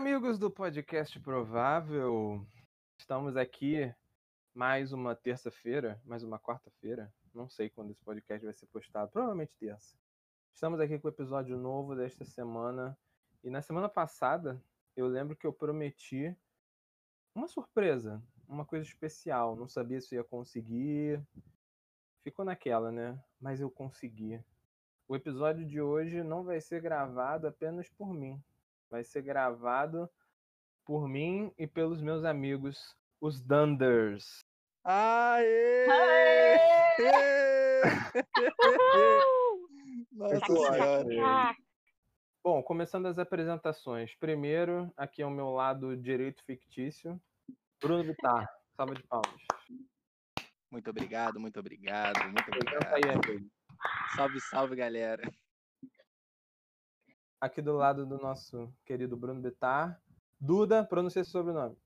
amigos do podcast Provável, estamos aqui mais uma terça-feira, mais uma quarta-feira, não sei quando esse podcast vai ser postado, provavelmente terça. Estamos aqui com o episódio novo desta semana e na semana passada eu lembro que eu prometi uma surpresa, uma coisa especial, não sabia se ia conseguir, ficou naquela, né? Mas eu consegui. O episódio de hoje não vai ser gravado apenas por mim vai ser gravado por mim e pelos meus amigos, os Dunders. Aê! Aê! Nossa senhora. Bom, começando as apresentações. Primeiro, aqui ao meu lado direito fictício, Bruno Vittar. Salva de palmas. Muito obrigado, muito obrigado, muito aí, obrigado. Salve, salve, galera. Aqui do lado do nosso querido Bruno Bittar. Duda, pronuncia seu sobrenome.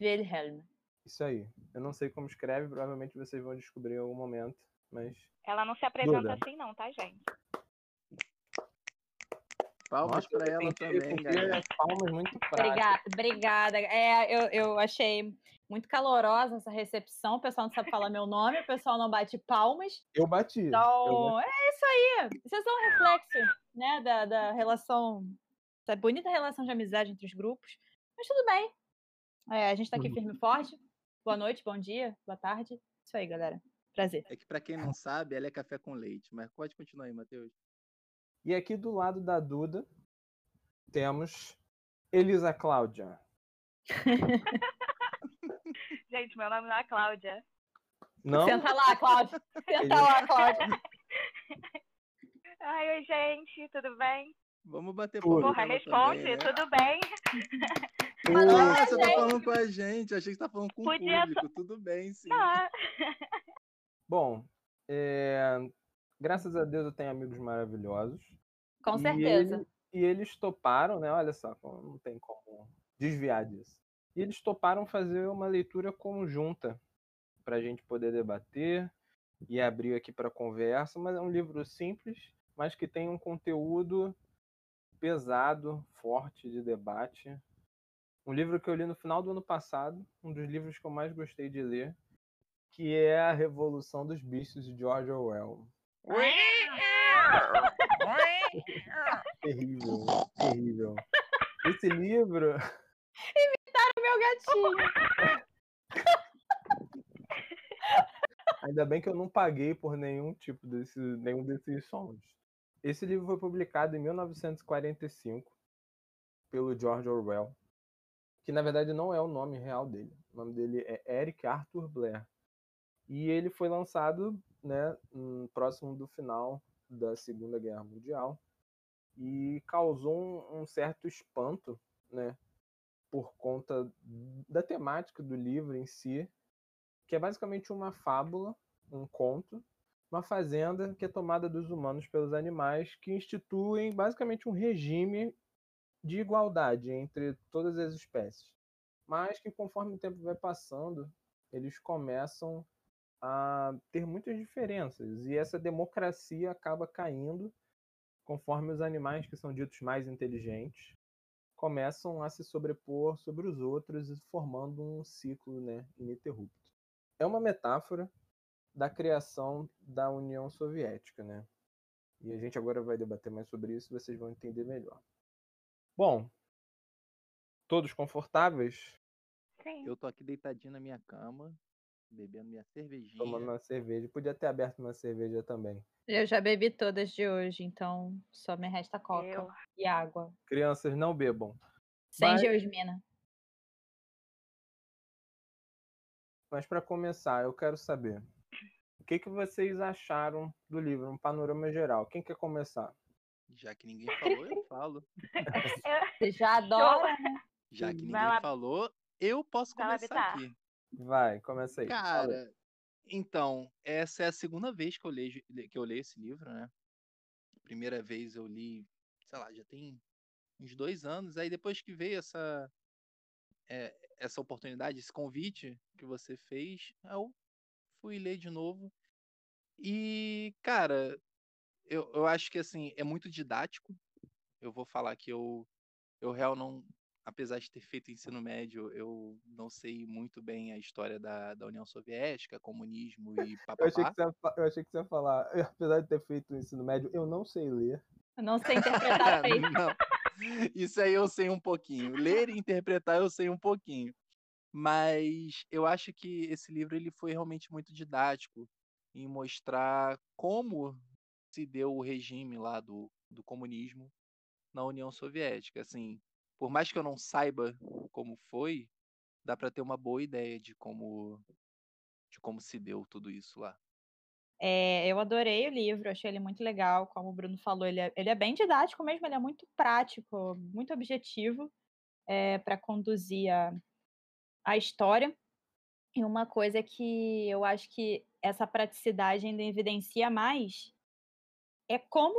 Wilhelm. Isso aí. Eu não sei como escreve, provavelmente vocês vão descobrir em algum momento, mas. Ela não se apresenta Duda. assim, não, tá, gente? Palmas Nossa, pra eu ela também, galera. as palmas muito práticas. Obrigada, obrigada. É, eu, eu achei muito calorosa essa recepção. O pessoal não sabe falar meu nome, o pessoal não bate palmas. Eu bati. Eu Então, é isso aí. Vocês são um reflexo, né, da, da relação, da bonita relação de amizade entre os grupos. Mas tudo bem. É, a gente tá aqui Uhum. firme e forte. Boa noite, bom dia, boa tarde. Isso aí, galera. Prazer. É que pra quem não sabe, ela é café com leite, mas pode continuar aí, Matheus. E aqui do lado da Duda temos Elisa Cláudia. Gente, meu nome não é Cláudia. Não? Senta lá, Cláudia. Senta lá, Cláudia. Ai, oi, gente, tudo bem? Vamos bater palma Porra, responde, também, né? tudo bem? Ah, pra você tá gente. falando com a gente, achei que você tá falando com Podia o público, tudo bem, sim. Não, Bom, é, graças a Deus eu tenho amigos maravilhosos. Com E certeza. ele- E eles toparam, né? Olha só, não tem como desviar disso. E eles toparam fazer uma leitura conjunta para a gente poder debater e abrir aqui para conversa. Mas é um livro simples, mas que tem um conteúdo pesado, forte de debate. Um livro que eu li no final do ano passado, um dos livros que eu mais gostei de ler, que é A Revolução dos Bichos de George Orwell. Terrível, terrível. Esse livro, Meu gatinho. ainda bem que eu não paguei por nenhum tipo desse, nenhum desses sons. Esse livro foi publicado em 1945 pelo George Orwell, que na verdade não é o nome real dele. O nome dele é Eric Arthur Blair. E ele foi lançado, né, hum, próximo do final da Segunda Guerra Mundial e causou um, certo espanto, né, por conta da temática do livro em si, que é basicamente uma fábula, um conto, uma fazenda que é tomada dos humanos pelos animais, que instituem basicamente um regime de igualdade entre todas as espécies. Mas que conforme o tempo vai passando, eles começam a ter muitas diferenças e essa democracia acaba caindo conforme os animais que são ditos mais inteligentes começam a se sobrepor sobre os outros formando um ciclo né, ininterrupto. É uma metáfora da criação da União Soviética, né? E a gente agora vai debater mais sobre isso, vocês vão entender melhor. Bom, todos confortáveis, sim. Eu tô aqui deitadinho na minha cama, bebendo minha cervejinha. tomando uma cerveja. Podia ter aberto uma cerveja também. Eu já bebi todas de hoje, então só me resta coca Eu. e água. Crianças não bebam. Sem Mas- geosmina. Mas para começar, eu quero saber que, que vocês acharam do livro, um panorama geral. Quem quer começar? Já que ninguém falou, eu falo. Você já adora? Já que ninguém lá. falou, eu posso começar aqui. Vai, começa aí. Fala. Cara, então, essa é a segunda vez que eu leio, que eu leio esse livro, né? Primeira vez eu li, sei lá, já tem uns dois anos. Aí depois que veio essa, é, essa oportunidade, esse convite que você fez, eu fui ler de novo. E, cara, eu, eu acho que assim, é muito didático. Eu vou falar que eu, eu real não. apesar de ter feito ensino médio, eu não sei muito bem a história da, da União Soviética, comunismo e Eu achei, papapá. que você ia, fa- eu achei que você ia falar, apesar de ter feito o ensino médio, eu não sei ler. Eu não sei interpretar bem. Não. Isso aí eu sei um pouquinho. Ler e interpretar eu sei um pouquinho. Mas eu acho que esse livro ele foi realmente muito didático em mostrar como se deu o regime lá do, do comunismo na União Soviética. Assim, por mais que eu não saiba como foi, dá para ter uma boa ideia de como de como se deu tudo isso lá. É, eu adorei o livro, achei ele muito legal. Como o Bruno falou, ele é, ele é bem didático mesmo, ele é muito prático, muito objetivo para conduzir a, a história. E uma coisa que eu acho que essa praticidade ainda evidencia mais é como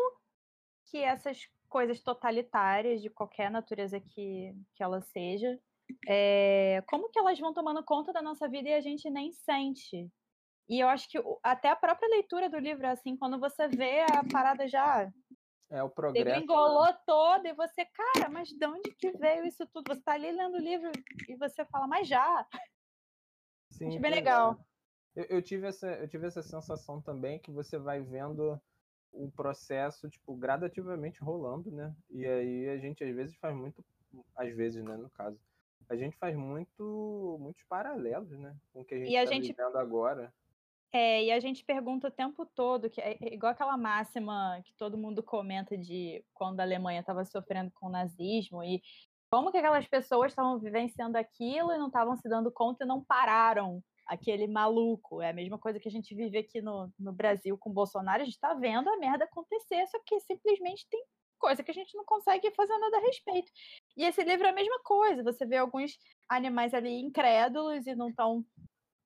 que essas coisas totalitárias, de qualquer natureza que, que ela seja, é, como que elas vão tomando conta da nossa vida e a gente nem sente. E eu acho que até a própria leitura do livro, assim, quando você vê a parada já É o progresso. degringolou toda e você, cara, mas de onde que veio isso tudo? Você tá ali lendo o livro e você fala, mas já. Sim, Acho bem é. legal. Eu, eu tive essa, eu tive essa sensação também que você vai vendo o processo, tipo, gradativamente rolando, né? E aí a gente às vezes faz muito, às vezes, né, no caso, a gente faz muito, muitos paralelos, né, com o que a gente a tá gente- vivendo agora. É, e a gente pergunta o tempo todo, que é é igual aquela máxima que todo mundo comenta de quando a Alemanha estava sofrendo com o nazismo e como que aquelas pessoas estavam vivenciando aquilo e não estavam se dando conta e não pararam aquele maluco. É a mesma coisa que a gente vive aqui no, no Brasil com o Bolsonaro, a gente está vendo a merda acontecer, só que simplesmente tem coisa que a gente não consegue fazer nada a respeito. E esse livro é a mesma coisa, você vê alguns animais ali incrédulos e não estão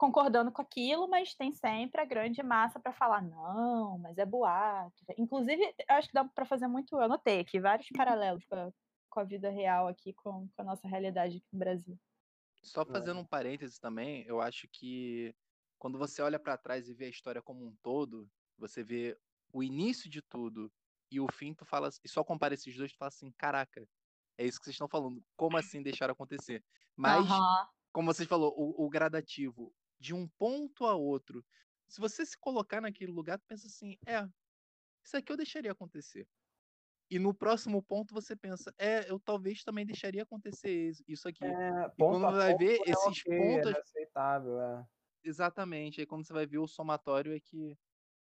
concordando com aquilo, mas tem sempre a grande massa para falar, não, mas é boato. Inclusive, eu acho que dá para fazer muito. Eu anotei aqui vários paralelos com a, com a vida real aqui, com, com a nossa realidade aqui no Brasil. Só fazendo um parênteses também, eu acho que quando você olha pra trás e vê a história como um todo, você vê o início de tudo e o fim, tu fala, e só compara esses dois, tu fala assim, caraca, é isso que vocês estão falando, como assim deixaram acontecer? Mas, Aham. como vocês falou, o, o gradativo de um ponto a outro, se você se colocar naquele lugar, tu pensa assim, é, isso aqui eu deixaria acontecer. E no próximo ponto você pensa, é, eu talvez também deixaria acontecer isso- isso aqui. É, E quando a vai ver é esses ok, pontos, é aceitável, é. exatamente, aí quando você vai ver o somatório é que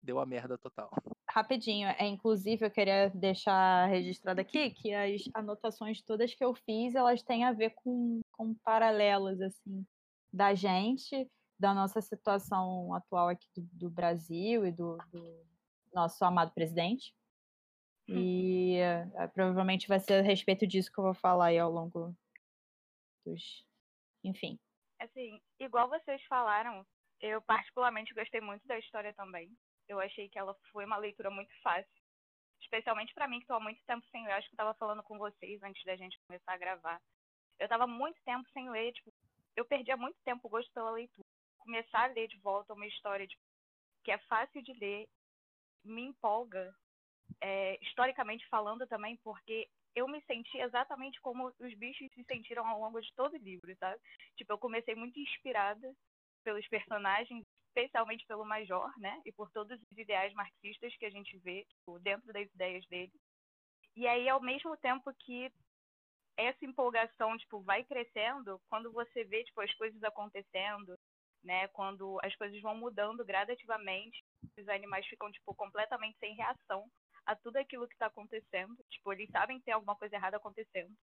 deu a merda total. Rapidinho, é inclusive eu queria deixar registrado aqui que as anotações todas que eu fiz, elas têm a ver com, com paralelos, assim, da gente, da nossa situação atual aqui do, do Brasil e do, do nosso amado presidente. E eh, provavelmente vai ser a respeito disso que eu vou falar aí ao longo dos. Enfim. Assim, igual vocês falaram, eu particularmente gostei muito da história também. Eu achei que ela foi uma leitura muito fácil. Especialmente pra mim, que tô há muito tempo sem ler. Acho que eu tava falando com vocês antes da gente começar a gravar. Eu tava há muito tempo sem ler, tipo, eu perdi há muito tempo o gosto pela leitura. Começar a ler de volta uma história tipo, que é fácil de ler, me empolga, é, historicamente falando também, porque eu me senti exatamente como os bichos se sentiram ao longo de todo o livro, sabe? Tipo, eu comecei muito inspirada pelos personagens, especialmente pelo Major, né? E por todos os ideais marxistas que a gente vê tipo, dentro das ideias dele. E aí, ao mesmo tempo que essa empolgação, tipo, vai crescendo, quando você vê, tipo, as coisas acontecendo, né? Quando as coisas vão mudando gradativamente, os animais ficam, tipo, completamente sem reação a tudo aquilo que está acontecendo. Tipo, eles sabem que tem alguma coisa errada acontecendo,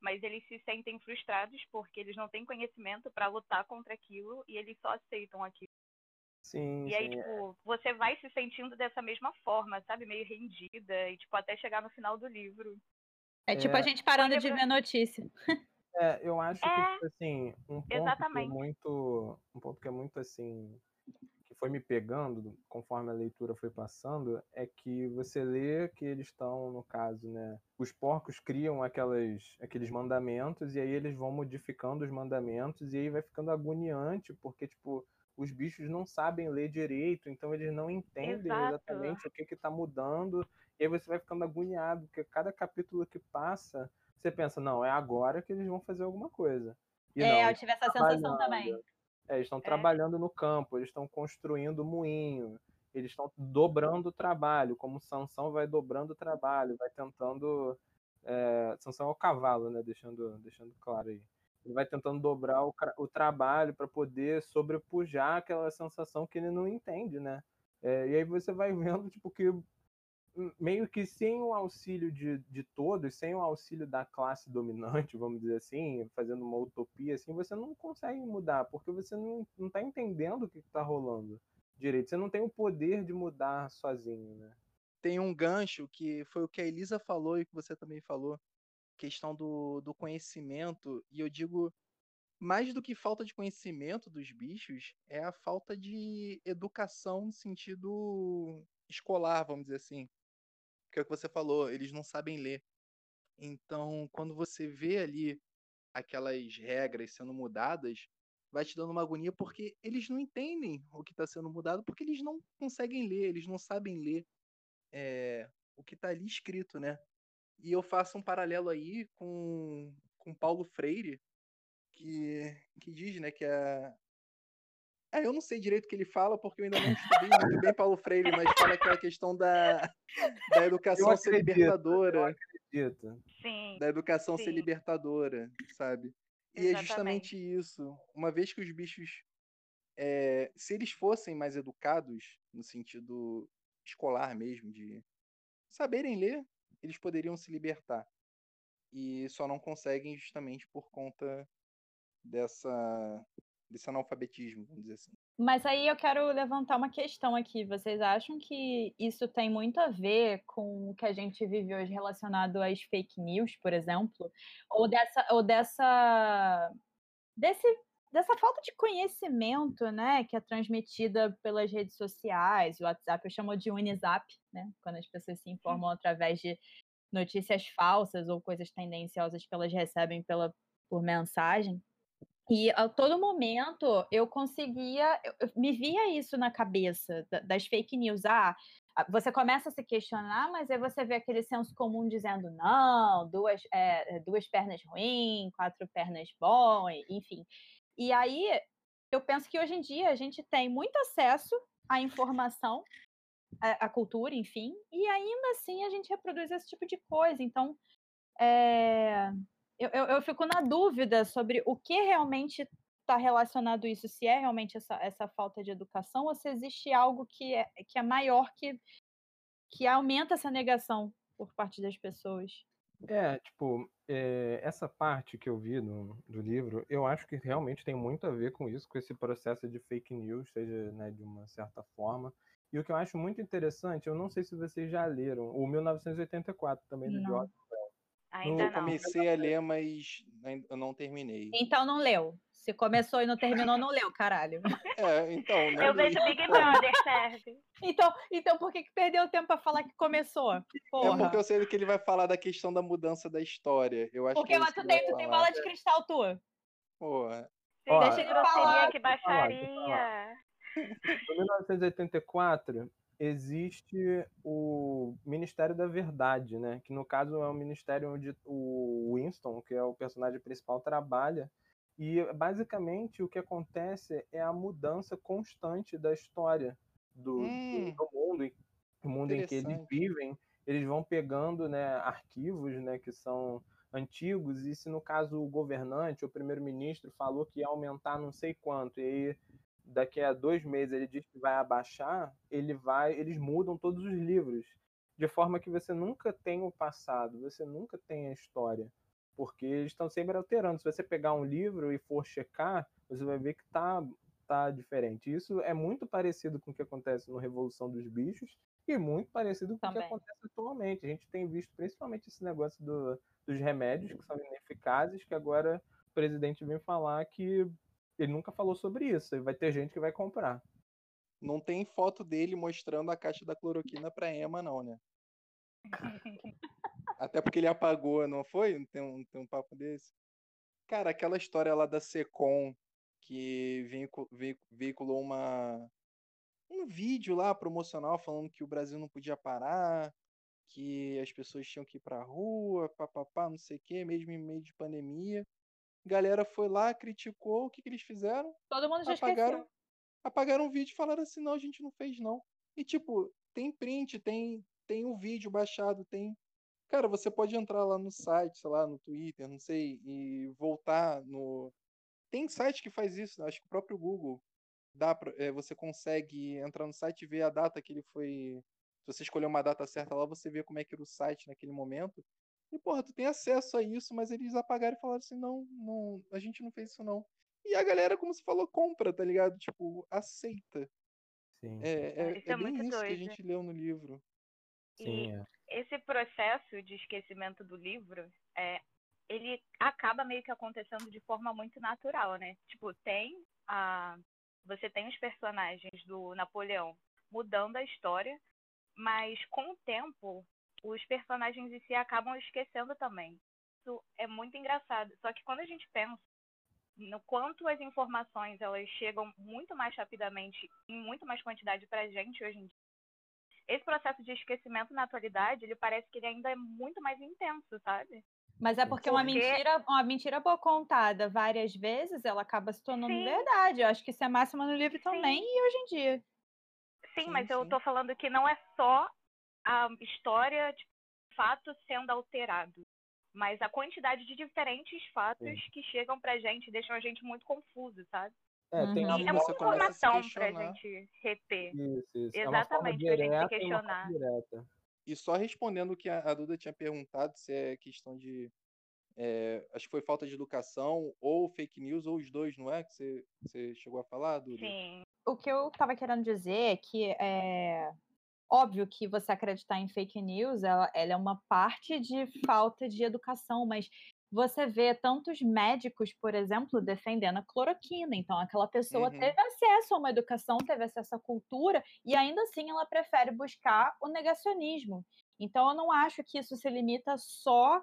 mas eles se sentem frustrados porque eles não têm conhecimento para lutar contra aquilo e eles só aceitam aquilo. Sim, E aí, sim. tipo, você vai se sentindo dessa mesma forma, sabe? Meio rendida e, tipo, até chegar no final do livro. É tipo a É. gente parando de Olha pra- ver notícia. É, eu acho que, É, tipo assim, um ponto que é muito. Um ponto que é muito assim. Que foi me pegando conforme a leitura foi passando, é que você lê que eles estão, no caso, né? Os porcos criam aquelas, aqueles mandamentos e aí eles vão modificando os mandamentos e aí vai ficando agoniante, porque, tipo, os bichos não sabem ler direito, então eles não entendem Exato. exatamente o que que tá mudando E aí você vai ficando agoniado, porque cada capítulo que passa, você pensa, não, é agora que eles vão fazer alguma coisa. E é, não, eu tive essa sensação também. É, eles estão é. trabalhando no campo, eles estão construindo moinho, eles estão dobrando o trabalho, como Sansão vai dobrando o trabalho, vai tentando. É, Sansão é o cavalo, né? Deixando, deixando claro aí. Ele vai tentando dobrar o, o trabalho para poder sobrepujar aquela sensação que ele não entende, né? É, e aí você vai vendo tipo, que meio que sem o auxílio de, de todos, sem o auxílio da classe dominante, vamos dizer assim, fazendo uma utopia assim, você não consegue mudar, porque você não, não tá entendendo o que está rolando direito. Você não tem o poder de mudar sozinho, né? Tem um gancho que foi o que a Elisa falou e que você também falou, questão do, do conhecimento, e eu digo mais do que falta de conhecimento dos bichos, é a falta de educação no sentido escolar, vamos dizer assim que é o que você falou, eles não sabem ler. Então, quando você vê ali aquelas regras sendo mudadas, vai te dando uma agonia porque eles não entendem o que está sendo mudado, porque eles não conseguem ler, eles não sabem ler é, o que está ali escrito, né? E eu faço um paralelo aí com, com Paulo Freire, que, que diz né, que a, é, eu não sei direito o que ele fala, porque eu ainda não estudei muito bem Paulo Freire, mas fala aquela questão da, da educação acredito, ser libertadora. Eu acredito. Sim. Da educação sim. ser libertadora, sabe? E Exatamente. é justamente isso. Uma vez que os bichos, é, se eles fossem mais educados, no sentido escolar mesmo, de saberem ler, eles poderiam se libertar. E só não conseguem justamente por conta dessa desse analfabetismo, vamos dizer assim. Mas aí eu quero levantar uma questão aqui. Vocês acham que isso tem muito a ver com o que a gente vive hoje relacionado às fake news, por exemplo? Ou dessa, ou dessa, desse, dessa falta de conhecimento, né, que é transmitida pelas redes sociais, o WhatsApp, eu chamo de Unizap, né, quando as pessoas se informam através de notícias falsas ou coisas tendenciosas que elas recebem pela, por mensagem. E a todo momento eu conseguia, eu, me via isso na cabeça das fake news. Ah, você começa a se questionar, mas aí você vê aquele senso comum dizendo não, duas, é, duas pernas ruins, quatro pernas bom, enfim. E aí eu penso que hoje em dia a gente tem muito acesso à informação, à, à cultura, enfim, e ainda assim a gente reproduz esse tipo de coisa. Então, é, eu, eu, eu fico na dúvida sobre o que realmente está relacionado isso, se é realmente essa, essa falta de educação ou se existe algo que é, que é maior que, que aumenta essa negação por parte das pessoas. É, tipo, é, essa parte que eu vi no, do livro, eu acho que realmente tem muito a ver com isso, com esse processo de fake news, seja né, de uma certa forma. E o que eu acho muito interessante, eu não sei se vocês já leram, o 1984 também, do George Ainda eu comecei não. a ler, mas eu não terminei. Então não leu. Se começou e não terminou, não leu, caralho. É, então. eu li. vejo Big Brother, serve. Então, então por que, que perdeu tempo para falar que começou? Porra. É porque eu sei que ele vai falar da questão da mudança da história. Eu acho porque que é mas tu, tem, tu tem bola de cristal tua. Porra. Sim, Deixa ele falar. Que baixaria. Em 1984, existe o Ministério da Verdade, né? Que no caso é o ministério onde o Winston, que é o personagem principal, trabalha. E basicamente o que acontece é a mudança constante da história do, hum, do, mundo, do mundo em que eles vivem. Eles vão pegando né, arquivos né, que são antigos, e se no caso o governante, o primeiro-ministro, falou que ia aumentar não sei quanto, e aí daqui a dois meses ele diz que vai abaixar, ele vai, eles mudam todos os livros, de forma que você nunca tem o passado, você nunca tem a história, porque eles estão sempre alterando. Se você pegar um livro e for checar, você vai ver que tá tá diferente. Isso é muito parecido com o que acontece no Revolução dos Bichos e muito parecido com Também. o que acontece atualmente. A gente tem visto principalmente esse negócio do, dos remédios que são ineficazes, que agora o presidente vem falar que ele nunca falou sobre isso. E vai ter gente que vai comprar. Não tem foto dele mostrando a caixa da cloroquina pra Emma, não, né? Até porque ele apagou, não foi? Não tem um, tem um papo desse? Cara, aquela história lá da Secom, que veiculou uma, um vídeo lá promocional falando que o Brasil não podia parar, que as pessoas tinham que ir pra rua, papapá, não sei o quê, mesmo em meio de pandemia. Galera foi lá, criticou, o que, que eles fizeram? Todo mundo já apagaram, esqueceu. apagaram o vídeo e falaram assim, não, a gente não fez não. E tipo, tem print, tem, tem o vídeo baixado, tem. Cara, você pode entrar lá no site, sei lá, no Twitter, não sei, e voltar no. Tem site que faz isso, acho que o próprio Google dá pra, é, você consegue entrar no site e ver a data que ele foi. Se você escolher uma data certa lá, você vê como é que era o site naquele momento. E, porra, tu tem acesso a isso, mas eles apagaram e falaram assim, não, não, a gente não fez isso não. E a galera, como você falou, compra, tá ligado? Tipo, aceita. Sim. É, é, Isso é é bem muito isso que a doido. gente leu no livro. Sim, é. Esse processo de esquecimento do livro, é, ele acaba meio que acontecendo de forma muito natural, né? Tipo, tem a. Você tem os personagens do Napoleão mudando a história, mas com o tempo, os personagens em si acabam esquecendo também. Isso é muito engraçado. Só que quando a gente pensa no quanto as informações elas chegam muito mais rapidamente, em muito mais quantidade pra gente hoje em dia, esse processo de esquecimento na atualidade, ele parece que ele ainda é muito mais intenso, sabe? Mas é porque uma Porque- mentira, uma mentira boa contada várias vezes, ela acaba se tornando Sim. verdade. Eu acho que isso é máxima no livro Sim. também e hoje em dia. Sim, Sim, mas eu sim. tô falando que não é só a história, tipo, fato sendo alterado, mas a quantidade de diferentes fatos Sim. que chegam pra gente deixam a gente muito confuso, sabe? É, tem Uhum. a E E é muita informação pra gente reter. Isso, isso. É Exatamente, pra gente se e questionar. E só respondendo o que a Duda tinha perguntado, se é questão de. é, acho que foi falta de educação, ou fake news, ou os dois, não é? Que você, você chegou a falar, Duda? Sim, O que eu estava querendo dizer é que é óbvio que você acreditar em fake news, ela, ela é uma parte de falta de educação, mas você vê tantos médicos, por exemplo, defendendo a cloroquina. Então, aquela pessoa Uhum. teve acesso a uma educação, teve acesso à cultura, e ainda assim ela prefere buscar o negacionismo. Então, eu não acho que isso se limita só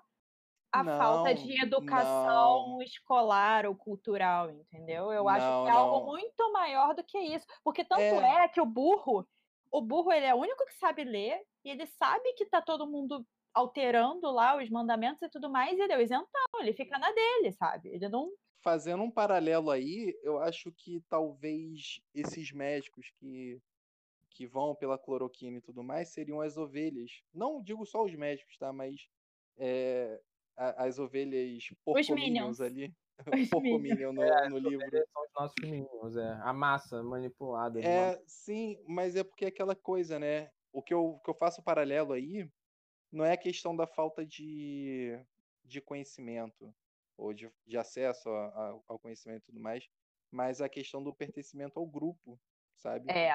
à falta Não, de educação não. escolar ou cultural, entendeu? Eu acho Não, que é algo muito maior do que isso. Porque tanto É. é que o burro, o burro ele é o único que sabe ler, e ele sabe que tá todo mundo alterando lá os mandamentos e tudo mais, e ele é o isentão, ele fica na dele, sabe? Ele não. Fazendo um paralelo aí, eu acho que talvez esses médicos que, que vão pela cloroquina e tudo mais seriam as ovelhas. Não digo só os médicos, tá? Mas é, as ovelhas Minions. porcominions ali. Os Porcominion no, É, no livro. são os nossos meninos, é. A massa manipulada. É, sim, mas é porque é aquela coisa, né? O que eu, que eu faço paralelo aí não é a questão da falta de, de conhecimento ou de, de acesso a- a- ao conhecimento e tudo mais, mas a questão do pertencimento ao grupo, sabe? É.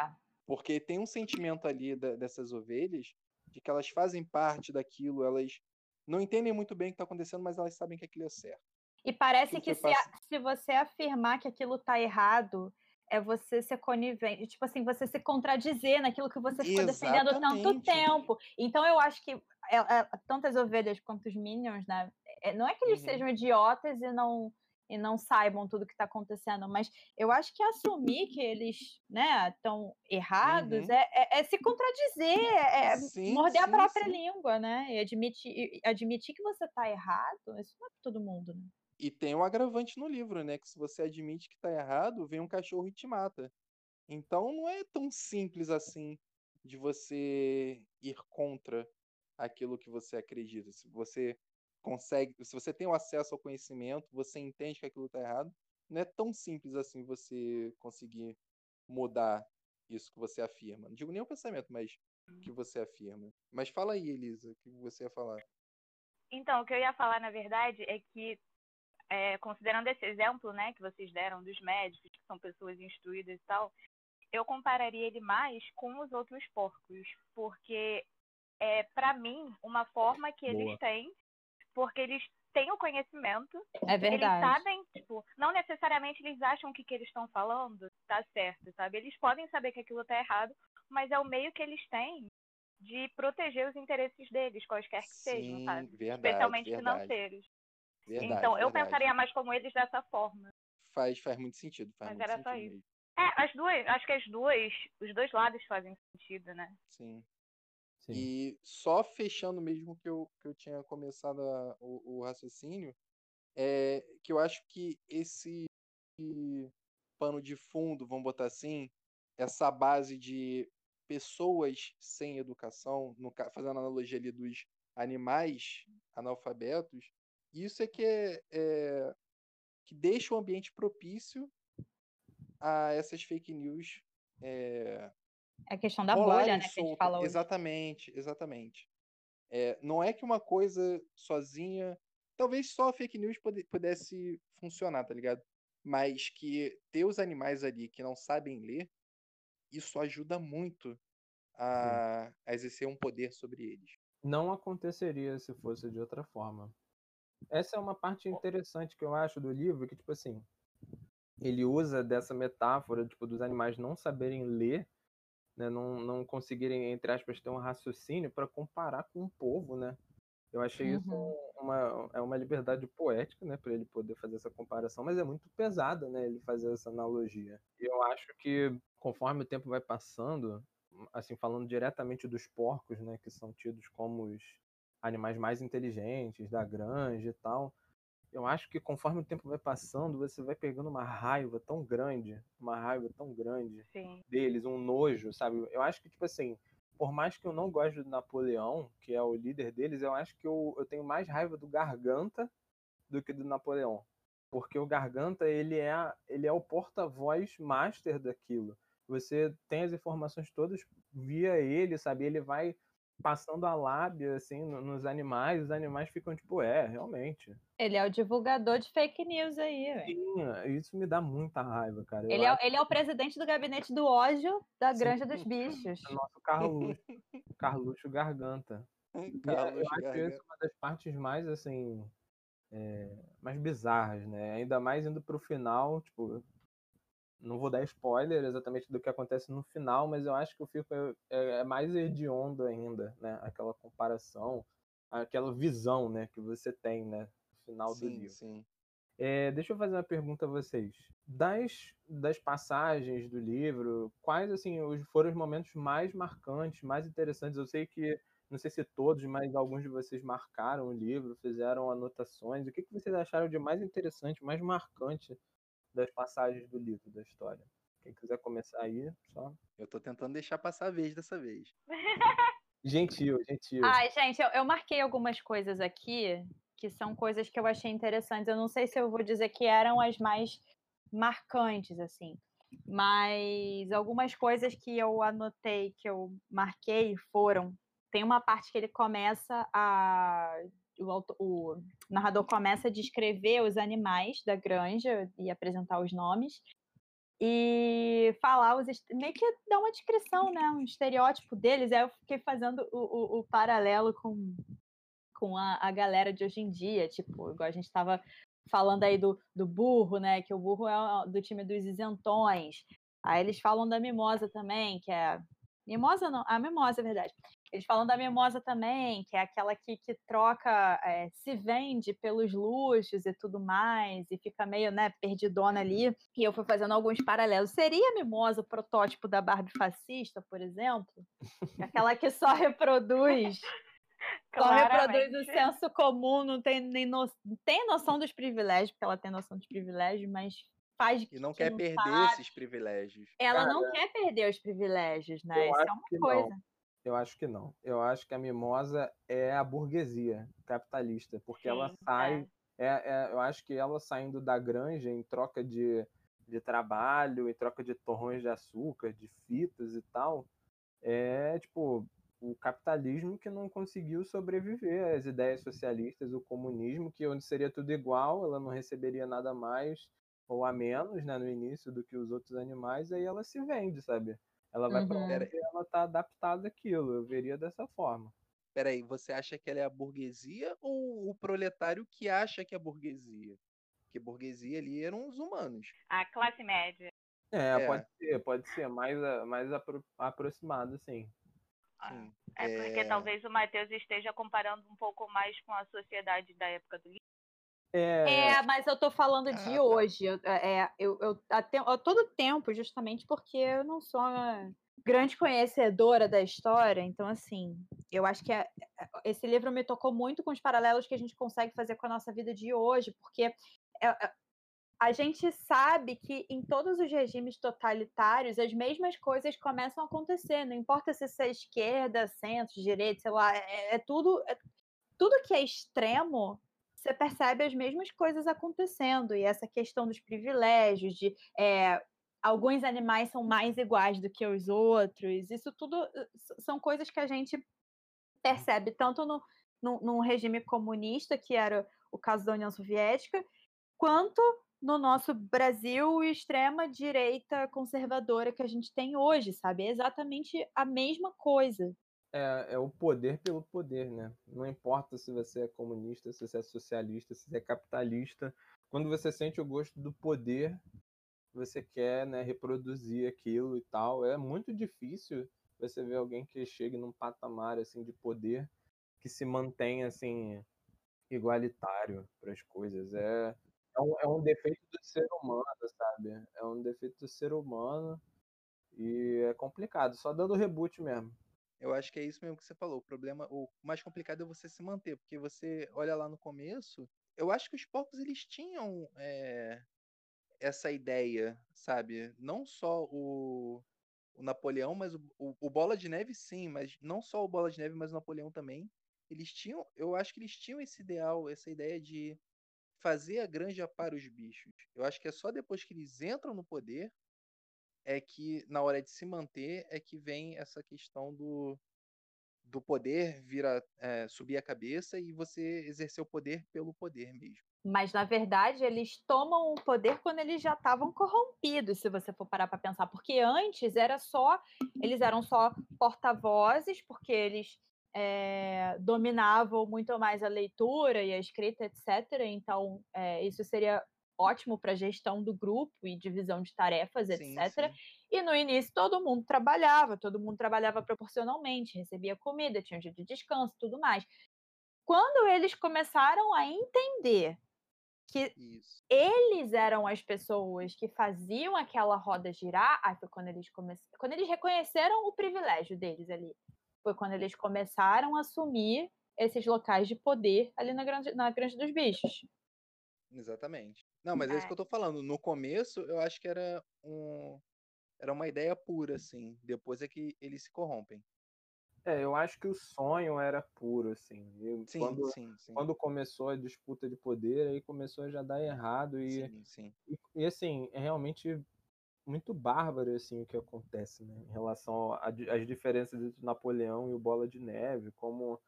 Porque tem um sentimento ali da- dessas ovelhas de que elas fazem parte daquilo, elas não entendem muito bem o que está acontecendo, mas elas sabem que aquilo é certo. E parece que foi se, a- se você afirmar que aquilo tá errado, é você ser conivente, tipo assim, você se contradizer naquilo que você ficou defendendo tanto Exatamente. tempo. Então eu acho que é- é, tanto as ovelhas quanto os minions, né? é- não é que eles Uhum. sejam idiotas e não e não saibam tudo que está acontecendo, mas eu acho que assumir que eles, né, estão errados Uhum. é, é- é se contradizer, é, é Sim, morder a sim, própria sim. língua, né? E admitir, admitir que você está errado, isso não é pra todo mundo, né? E tem um agravante no livro, né? Que se você admite que tá errado, vem um cachorro e te mata. Então não é tão simples assim de você ir contra aquilo que você acredita. Se você consegue, se você tem o acesso ao conhecimento, você entende que aquilo tá errado, não é tão simples assim você conseguir mudar isso que você afirma. Não digo nem o pensamento, mas que você afirma. Mas fala aí, Elisa, o que você ia falar? Então, o que eu ia falar, na verdade, é que, é, considerando esse exemplo né, que vocês deram dos médicos, que são pessoas instruídas e tal, eu compararia ele mais com os outros porcos, porque é, para mim, uma forma que eles Boa. têm, porque eles têm o conhecimento, É eles sabem, tipo, não necessariamente eles acham que o que eles estão falando tá certo, sabe? Eles podem saber que aquilo tá errado, mas é o meio que eles têm de proteger os interesses deles, quaisquer que sejam, Sim, sabe? verdade, Especialmente verdade. financeiros. Verdade, então, eu verdade. pensaria mais como eles dessa forma. Faz, faz muito sentido, faz Mas muito era só isso. mesmo. É, as duas, acho que as duas, os dois lados fazem sentido, né? Sim. Sim. E só fechando mesmo que eu, que eu tinha começado a- o, o raciocínio, é que eu acho que esse pano de fundo, vamos botar assim, essa base de pessoas sem educação, no, fazendo analogia ali dos animais analfabetos, isso é que é, é- que deixa o ambiente propício a essas fake news é, É a questão da bolha, né, que a gente fala hoje. Exatamente, exatamente. É, não é que uma coisa sozinha. Talvez só a fake news pudesse funcionar, tá ligado? Mas que ter os animais ali que não sabem ler, isso ajuda muito a, a exercer um poder sobre eles. Não aconteceria se fosse de outra forma. Essa é uma parte interessante que eu acho do livro, que, tipo assim, ele usa dessa metáfora, tipo, dos animais não saberem ler, né, não, não conseguirem, entre aspas, ter um raciocínio para comparar com o povo, né? Eu achei isso Uhum. uma, é uma liberdade poética, né, para ele poder fazer essa comparação, mas é muito pesada, né, ele fazer essa analogia. E eu acho que conforme o tempo vai passando, assim, falando diretamente dos porcos, né, que são tidos como os animais mais inteligentes da granja e tal, eu acho que conforme o tempo vai passando, você vai pegando uma raiva tão grande, uma raiva tão grande Sim. deles, um nojo, sabe? Eu acho que, tipo assim, por mais que eu não goste do Napoleão, que é o líder deles, eu acho que eu, eu tenho mais raiva do Garganta do que do Napoleão. Porque o Garganta, ele é, ele é o porta-voz master daquilo. Você tem as informações todas via ele, sabe? Ele vai passando a lábia, assim, no- nos animais, os animais ficam tipo, é, realmente. Ele é o divulgador de fake news aí, velho. Sim, isso me dá muita raiva, cara. Ele é, ele é o presidente do gabinete do ódio da Sim. Granja dos Bichos. é o nosso Carluxo, Carluxo Garganta. É- Carlos eu acho Garganta. isso uma das partes mais, assim, é, mais bizarras, né? Ainda mais indo pro final, tipo, não vou dar spoiler exatamente do que acontece no final, mas eu acho que eu fico é, é mais hediondo ainda, né? Aquela comparação, aquela visão, né, que você tem, né, no final do Sim, livro. sim. É, deixa eu fazer uma pergunta a vocês. Das, das passagens do livro, quais assim os, foram os momentos mais marcantes, mais interessantes? Eu sei que, não sei se todos, mas alguns de vocês marcaram o livro, fizeram anotações. O que, que vocês acharam de mais interessante, mais marcante das passagens do livro, da história? Quem quiser começar aí, só. Eu tô tentando deixar passar a vez dessa vez. Gentil, gentil. Ai, gente, eu, eu marquei algumas coisas aqui que são coisas que eu achei interessantes. Eu não sei se eu vou dizer que eram as mais marcantes, assim. Mas algumas coisas que eu anotei, que eu marquei, foram. Tem uma parte que ele começa a. O, o narrador começa a descrever os animais da granja e apresentar os nomes. E falar os. meio que dar uma descrição, né? Um estereótipo deles. Aí eu fiquei fazendo o, o, o paralelo com, com a, a galera de hoje em dia. Tipo, igual a gente estava falando aí do, do burro, né? Que o burro é do time dos isentões. Aí eles falam da mimosa também, que é. Mimosa não, a mimosa é verdade. Eles falam da mimosa também, que é aquela que, que troca, é, se vende pelos luxos e tudo mais, e fica meio, né, perdidona ali. E eu fui fazendo alguns paralelos. Seria a mimosa o protótipo da Barbie fascista, por exemplo? Aquela que só reproduz só reproduz o senso comum, não tem nem no... tem noção dos privilégios, porque ela tem noção dos privilégios, mas faz E não que quer perder sabe. esses privilégios. Ela não quer perder os privilégios, né? Isso é uma que coisa. não. Eu acho que não. Eu acho que a mimosa é a burguesia capitalista, porque ela Sim, sai É, é, eu acho que ela saindo da granja em troca de, de trabalho, em troca de torrões de açúcar, de fitas e tal, é tipo o capitalismo que não conseguiu sobreviver às ideias socialistas, o comunismo, que onde seria tudo igual, ela não receberia nada mais ou a menos né, no início do que os outros animais, aí ela se vende, sabe? Ela vai para Uhum. onde ela tá adaptada àquilo, eu veria dessa forma. Peraí, você acha que ela é a burguesia ou o proletário que acha que é a burguesia? Porque burguesia ali eram os humanos. A classe média. É, É. pode ser, pode ser mais, mais apro- aproximado, sim. Sim. É porque É. talvez o Matheus esteja comparando um pouco mais com a sociedade da época do livro. É, É, mas eu tô falando Ah, de tá. hoje. Eu, é, eu, eu, até, a todo tempo, justamente porque eu não sou. grande conhecedora da história, então assim, eu acho que é, esse livro me tocou muito com os paralelos que a gente consegue fazer com a nossa vida de hoje, porque é, é, a gente sabe que em todos os regimes totalitários as mesmas coisas começam a acontecer, não importa se é esquerda, centro, direita, sei lá, é, é tudo é, tudo que é extremo você percebe as mesmas coisas acontecendo e essa questão dos privilégios de é, alguns animais são mais iguais do que os outros isso tudo são coisas que a gente percebe tanto no, no, regime comunista que era o caso da União Soviética quanto no nosso Brasil extrema direita conservadora que a gente tem hoje, sabe? É exatamente a mesma coisa. É, é o poder pelo poder, né? Não importa se você é comunista, se você é socialista, se você é capitalista. Quando você sente o gosto do poder, você quer né, reproduzir aquilo e tal. É muito difícil você ver alguém que chegue num patamar assim de poder que se mantém assim igualitário para as coisas. É, é um, é um defeito do ser humano, sabe? É um defeito do ser humano e é complicado, só dando reboot mesmo. Eu acho que é isso mesmo que você falou. O problema, o mais complicado é você se manter, porque você olha lá no começo. Eu acho que os porcos eles tinham é, essa ideia, sabe? Não só o, o Napoleão, mas o, o, o, Bola de Neve, sim, mas não só o Bola de Neve, mas o Napoleão também. Eles tinham, eu acho que eles tinham esse ideal, essa ideia de fazer a granja para os bichos. Eu acho que é só depois que eles entram no poder é que, na hora de se manter, é que vem essa questão do, do poder vira é, subir a cabeça e você exercer o poder pelo poder mesmo. Mas, na verdade, eles tomam o poder quando eles já estavam corrompidos, se você for parar para pensar. Porque antes era só. Eles eram só porta-vozes, porque eles é, dominavam muito mais a leitura e a escrita, etc. Então, é, isso seria ótimo para gestão do grupo e divisão de tarefas, sim, etc. Sim. E no início todo mundo trabalhava, todo mundo trabalhava proporcionalmente, recebia comida, tinha um dia de descanso, tudo mais. Quando eles começaram a entender que Isso. eles eram as pessoas que faziam aquela roda girar, aí foi quando eles começaram, quando eles reconheceram o privilégio deles ali foi quando eles começaram a assumir esses locais de poder ali na grande, na grande dos bichos. Exatamente. Não, mas é. é isso que eu tô falando. No começo, eu acho que era um era uma ideia pura, assim. Depois é que eles se corrompem. É, eu acho que o sonho era puro, assim. sim, quando, sim, sim. Quando começou a disputa de poder, aí começou a já dar errado e, sim, sim. e, e assim, é realmente muito bárbaro assim o que acontece, né? Em relação às diferenças entre Napoleão e o Bola de Neve, como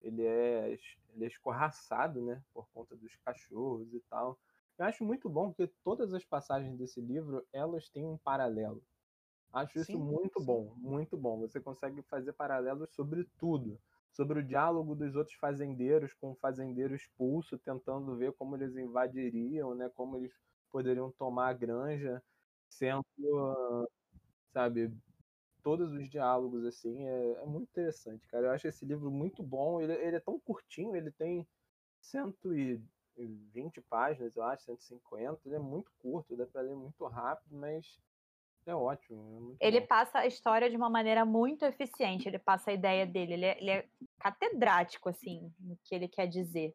ele é ele é escorraçado, né, por conta dos cachorros e tal. Eu acho muito bom porque todas as passagens desse livro, elas têm um paralelo. Acho isso sim, muito sim. bom, muito bom. Você consegue fazer paralelos sobre tudo. Sobre o diálogo dos outros fazendeiros com o fazendeiro expulso, tentando ver como eles invadiriam, né? Como eles poderiam tomar a granja sendo, sabe, todos os diálogos, assim, é, é, muito interessante, cara. Eu acho esse livro muito bom. Ele, ele é tão curtinho, ele tem 120 páginas, eu acho, 150. Ele é muito curto, dá pra ler muito rápido, mas é ótimo. É ele bom. passa a história de uma maneira muito eficiente. Ele passa a ideia dele. Ele é, ele é catedrático, assim, no que ele quer dizer.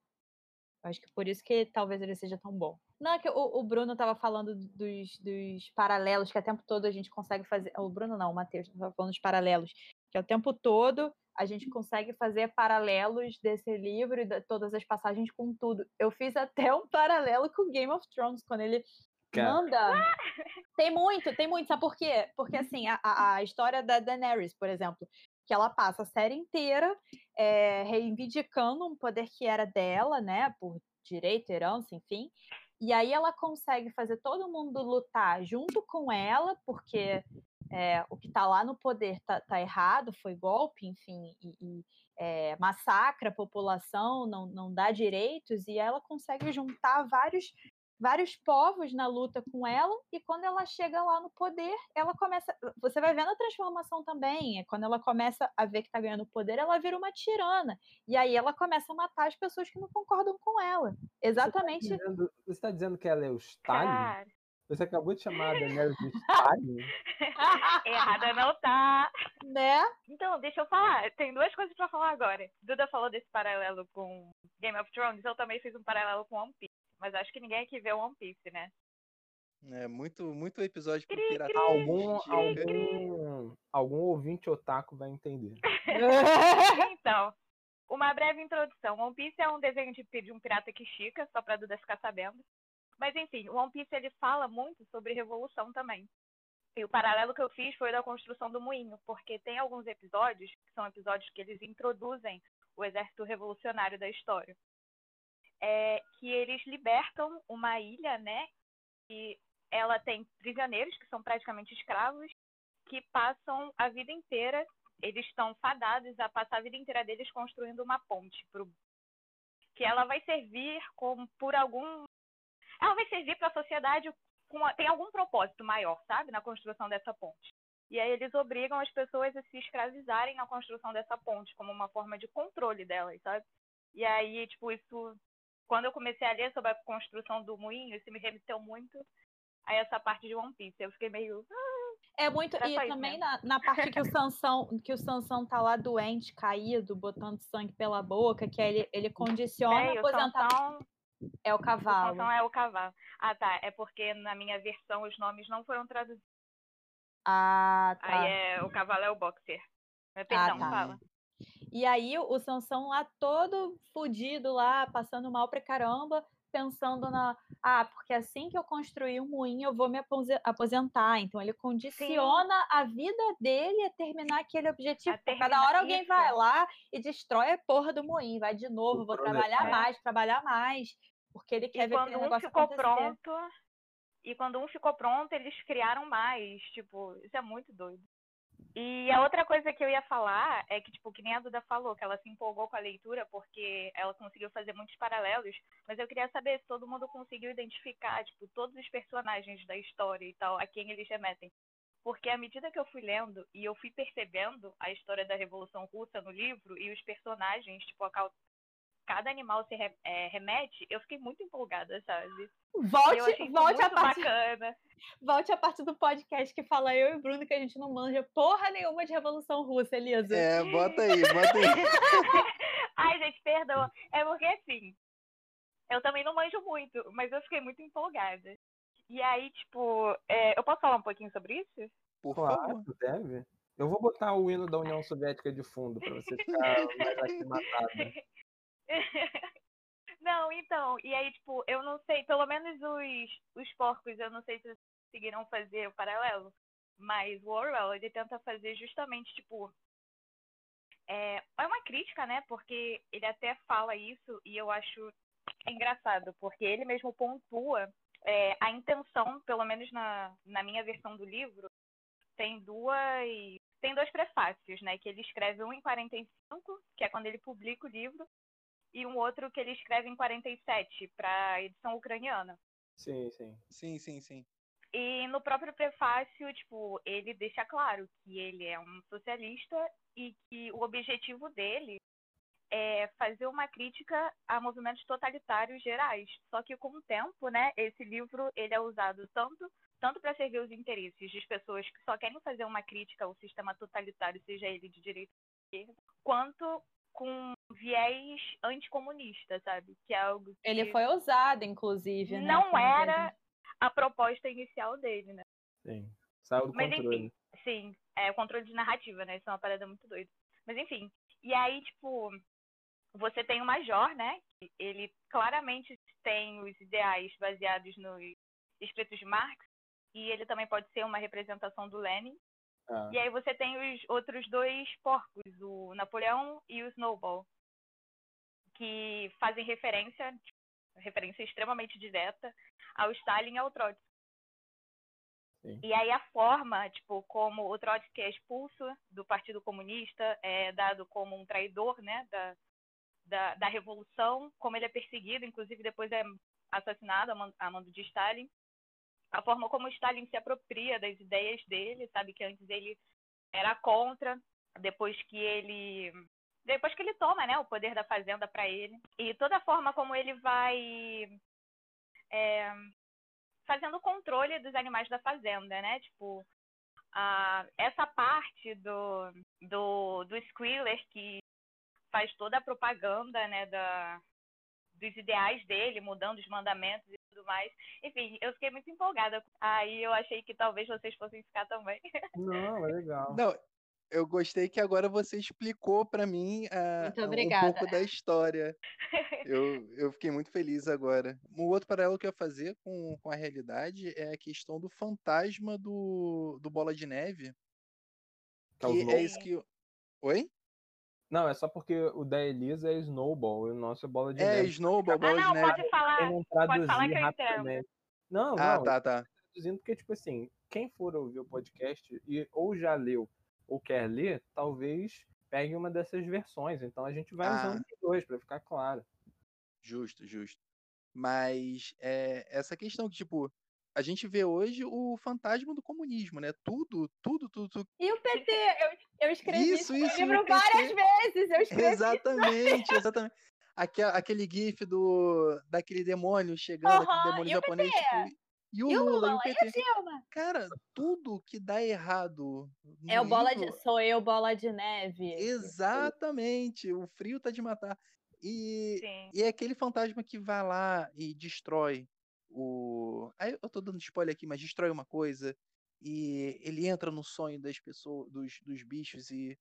Eu acho que por isso que talvez ele seja tão bom. Não, é que o, o Bruno estava falando dos, dos paralelos, que o tempo todo a gente consegue fazer. O Bruno não, o Matheus estava falando dos paralelos. Que o tempo todo a gente consegue fazer paralelos desse livro e de todas as passagens com tudo. Eu fiz até um paralelo com Game of Thrones, quando ele manda. Tem muito, tem muito. Sabe por quê? Porque assim, a, a história da Daenerys, por exemplo, que ela passa a série inteira é, reivindicando um poder que era dela, né? Por direito, herança, enfim. E aí ela consegue fazer todo mundo lutar junto com ela, porque é, o que está lá no poder tá, tá, errado, foi golpe, enfim, e, e é, massacra a população, não, não dá direitos, e ela consegue juntar vários vários povos na luta com ela, e quando ela chega lá no poder, ela começa. Você vai vendo a transformação também. É quando ela começa a ver que está ganhando poder, ela vira uma tirana. E aí ela começa a matar as pessoas que não concordam com ela. Exatamente. Você está dizendo, tá dizendo, que ela é o Stalin? Cara. Você acabou de chamar a Daenerys de Stalin? Errada não tá. Né? Então, deixa eu falar. Tem duas coisas pra falar agora. Duda falou desse paralelo com Game of Thrones. Eu também fiz um paralelo com One Piece. Mas acho que ninguém aqui vê One Piece, né? É, muito, muito episódio pro pirata. cri. Algum, algum, algum ouvinte otaku vai entender. Então, uma breve introdução. One Piece é um desenho de, de um pirata que estica, só pra Duda ficar sabendo. Mas enfim, o One Piece ele fala muito sobre revolução também. E o paralelo que eu fiz foi da construção do moinho, porque tem alguns episódios, que são episódios que eles introduzem o exército revolucionário da história. É, que eles libertam uma ilha, né? E ela tem prisioneiros, que são praticamente escravos, que passam a vida inteira, eles estão fadados a passar a vida inteira deles construindo uma ponte pro que ela vai servir como por algum ela vai servir para a sociedade com tem algum propósito maior, sabe, na construção dessa ponte. E aí eles obrigam as pessoas a se escravizarem na construção dessa ponte como uma forma de controle delas, sabe? E aí, tipo, isso quando eu comecei a ler sobre a construção do moinho, isso me remeteu muito a essa parte de One Piece. Eu fiquei meio É muito. Era E também na, na parte que o Sansão, que o Sansão tá lá doente, caído, botando sangue pela boca, que ele, ele condiciona é, a. Sansão, É o cavalo. Sansão é o cavalo. Ah, tá. É porque na minha versão os nomes não foram traduzidos. Ah, tá. Aí é o cavalo é o boxer. Mas, Perdão, tá. fala. E aí o Sansão lá todo fudido lá, passando mal pra caramba, pensando na, ah, porque assim que eu construir um moinho, eu vou me apose- aposentar. Então ele condiciona a vida dele a terminar aquele objetivo. Porque Cada terminar- hora alguém isso. vai lá e destrói a porra do moinho, vai de novo, vou trabalhar mais, trabalhar mais, porque ele quer E ver aquele quando um negócio ficou acontecer. pronto, e quando um ficou pronto, eles criaram mais. Tipo, isso é muito doido. E a outra coisa que eu ia falar é que, tipo, que nem a Duda falou, que ela se empolgou com a leitura porque ela conseguiu fazer muitos paralelos, mas eu queria saber se todo mundo conseguiu identificar, tipo, todos os personagens da história e tal, a quem eles remetem. Porque à medida que eu fui lendo e eu fui percebendo a história da Revolução Russa no livro e os personagens, tipo, a cada animal se re- é, remete, eu fiquei muito empolgada, sabe? Volte, volte, a parte, bacana. volte a parte do podcast que fala eu e o Bruno que a gente não manja porra nenhuma de Revolução Russa, Elisa. É, bota aí, bota aí. Ai, gente, perdoa. É porque assim, eu também não manjo muito, mas eu fiquei muito empolgada. E aí, tipo, é, eu posso falar um pouquinho sobre isso? Por favor. Claro, deve. Eu vou botar o hino da União Soviética de fundo pra você ficar mais aclimatada. Não, então, e aí, tipo, eu não sei, pelo menos os, os porcos, eu não sei se vocês conseguiram fazer o paralelo, mas o Orwell, ele tenta fazer justamente, tipo, é, é uma crítica, né, porque ele até fala isso e eu acho engraçado, porque ele mesmo pontua é, a intenção, pelo menos na, na minha versão do livro, tem duas tem dois prefácios, né, que ele escreve um em 45, que é quando ele publica o livro, e um outro que ele escreve em 47 para a edição ucraniana. Sim, sim. Sim, sim, sim. E no próprio prefácio, tipo, ele deixa claro que ele é um socialista e que o objetivo dele é fazer uma crítica a movimentos totalitários gerais. Só que com o tempo, né, esse livro ele é usado tanto tanto para servir os interesses de pessoas que só querem fazer uma crítica ao sistema totalitário, seja ele de direita ou de esquerda, quanto com viés anticomunista, sabe? Que é algo que Ele foi usado, inclusive, né? não era a proposta inicial dele, né? Sim. Saiu do Mas controle. enfim, sim, é o controle de narrativa, né? Isso é uma parada muito doida. Mas enfim, e aí, tipo, você tem o Major, né? Ele claramente tem os ideais baseados nos escritos de Marx, e ele também pode ser uma representação do Lenin. Ah, E aí você tem os outros dois porcos, o Napoleão e o Snowball, que fazem referência, referência extremamente direta, ao Stalin e ao Trotsky. Sim. E aí a forma, tipo, como o Trotsky é expulso do Partido Comunista, é dado como um traidor, né, da, da, da revolução, como ele é perseguido, inclusive depois é assassinado a mando de Stalin. A forma como Stalin se apropria das ideias dele, sabe que antes ele era contra, depois que ele depois que ele toma, né, o poder da fazenda para ele e toda a forma como ele vai é, fazendo o controle dos animais da fazenda, né? Tipo, a, essa parte do, do, do Squealer que faz toda a propaganda, né, da, dos ideais dele, mudando os mandamentos tudo mais. Enfim, eu fiquei muito empolgada. Aí eu achei que talvez vocês fossem ficar também. Não, é legal. Não, eu gostei que agora você explicou para mim uh, um pouco da história. Eu, eu fiquei muito feliz agora. Um outro paralelo que eu ia fazer com, com a realidade é a questão do fantasma do, do Bola de Neve. Que, que é isso que. Oi? Não, é só porque o da Elisa é Snowball e o nosso é Bola de é, Neve. É, Snowball, Bola ah, não, de Neve. Pode falar, pode falar que eu entendo. Não, ah, não, tá, tá. Traduzindo porque, tipo assim, quem for ouvir o podcast e ou já leu ou quer ler, talvez pegue uma dessas versões. Então a gente vai ah. usando os dois para ficar claro. Justo, justo. Mas é, essa questão que, tipo, a gente vê hoje o fantasma do comunismo, né? Tudo, tudo, tudo. tudo. E o PT? Eu, eu escrevi isso, isso livro várias vezes. Eu escrevi exatamente, exatamente. Aquele, aquele gif do, daquele demônio chegando, uhum, aquele demônio japonês, tipo, e o, e o Lula, Lula, e o PT. E Cara, tudo que dá errado. É o bola de, sou eu, bola de neve. Exatamente. O frio tá de matar. E, e é aquele fantasma que vai lá e destrói o. Aí eu tô dando spoiler aqui, mas destrói uma coisa. E ele entra no sonho das pessoas, dos, dos bichos e,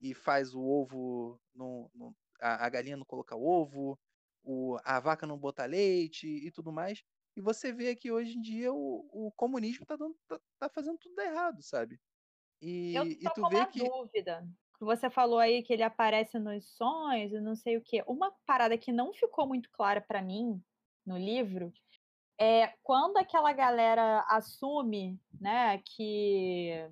e faz o ovo. No, no a, a galinha não colocar ovo, o, a vaca não botar leite e tudo mais. E você vê que hoje em dia o, o comunismo tá, dando, tá, tá fazendo tudo errado, sabe? E, eu tô e tu com vê uma que. dúvida. Você falou aí que ele aparece nos sonhos e não sei o quê. Uma parada que não ficou muito clara para mim no livro é quando aquela galera assume, né, que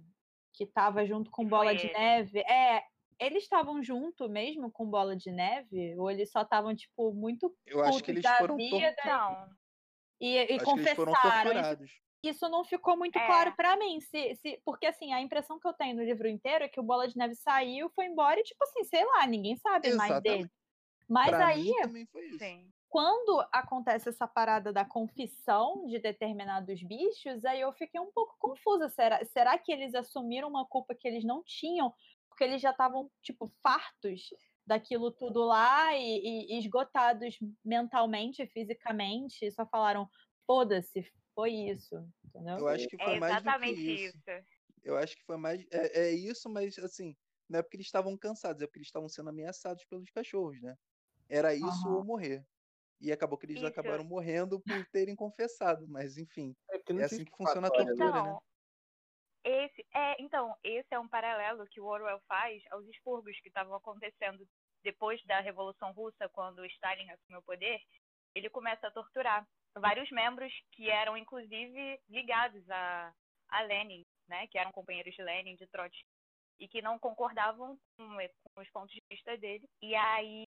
que estava junto com Bola de Neve. É, eles estavam junto mesmo com Bola de Neve ou eles só estavam tipo muito Eu acho que eles foram vida? Não e, e confessaram. Isso não ficou muito é. claro para mim, se, se, porque assim, a impressão que eu tenho no livro inteiro é que o Bola de Neve saiu, foi embora e, tipo assim, sei lá, ninguém sabe Exatamente. mais dele. Mas pra aí. Quando acontece essa parada da confissão de determinados bichos, aí eu fiquei um pouco confusa. Será, será que eles assumiram uma culpa que eles não tinham? Porque eles já estavam, tipo, fartos daquilo tudo lá e, e esgotados mentalmente, fisicamente, só falaram, foda-se, foi isso. Entendeu? Eu acho que foi é mais do que isso. isso. Eu acho que foi mais. É, é, isso, mas assim, não é porque eles estavam cansados, é porque eles estavam sendo ameaçados pelos cachorros, né? Era isso uhum. ou morrer. E acabou que eles isso. acabaram morrendo por terem confessado, mas enfim. É, é assim que funciona a tortura, então, né? Esse, é, então, esse é um paralelo que o Orwell faz aos expurgos que estavam acontecendo depois da Revolução Russa, quando Stalin assumiu o poder. Ele começa a torturar vários membros que eram, inclusive, ligados a, a Lenin, né, que eram companheiros de Lenin, de Trotsky, e que não concordavam com, com os pontos de vista dele. E aí,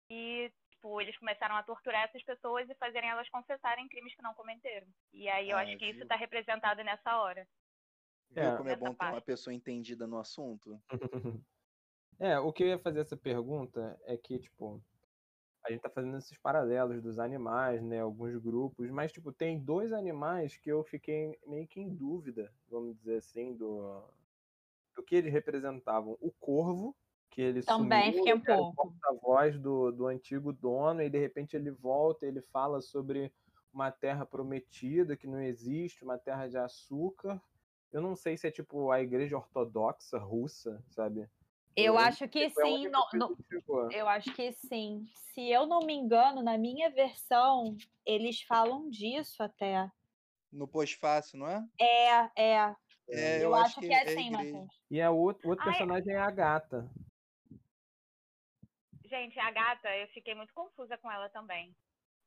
tipo, eles começaram a torturar essas pessoas e fazerem elas confessarem crimes que não cometeram. E aí eu ah, acho que viu? isso está representado nessa hora. Viu como é bom ter uma pessoa entendida no assunto? é, o que eu ia fazer essa pergunta é que, tipo, a gente tá fazendo esses paralelos dos animais, né? Alguns grupos, mas, tipo, tem dois animais que eu fiquei meio que em dúvida, vamos dizer assim, do, do que eles representavam. O corvo, que ele Também sumiu, fiquei um pouco. a voz do, do antigo dono, e de repente ele volta, ele fala sobre uma terra prometida que não existe, uma terra de açúcar, eu não sei se é tipo a igreja ortodoxa russa, sabe? Eu acho que sim. No, no, eu acho que sim. Se eu não me engano, na minha versão, eles falam disso até. No pós-fácil, não é? É, é. é eu, eu acho, que, que é, é assim, Matheus. E a outro, outro Ai, personagem é a gata. Gente, a gata, eu fiquei muito confusa com ela também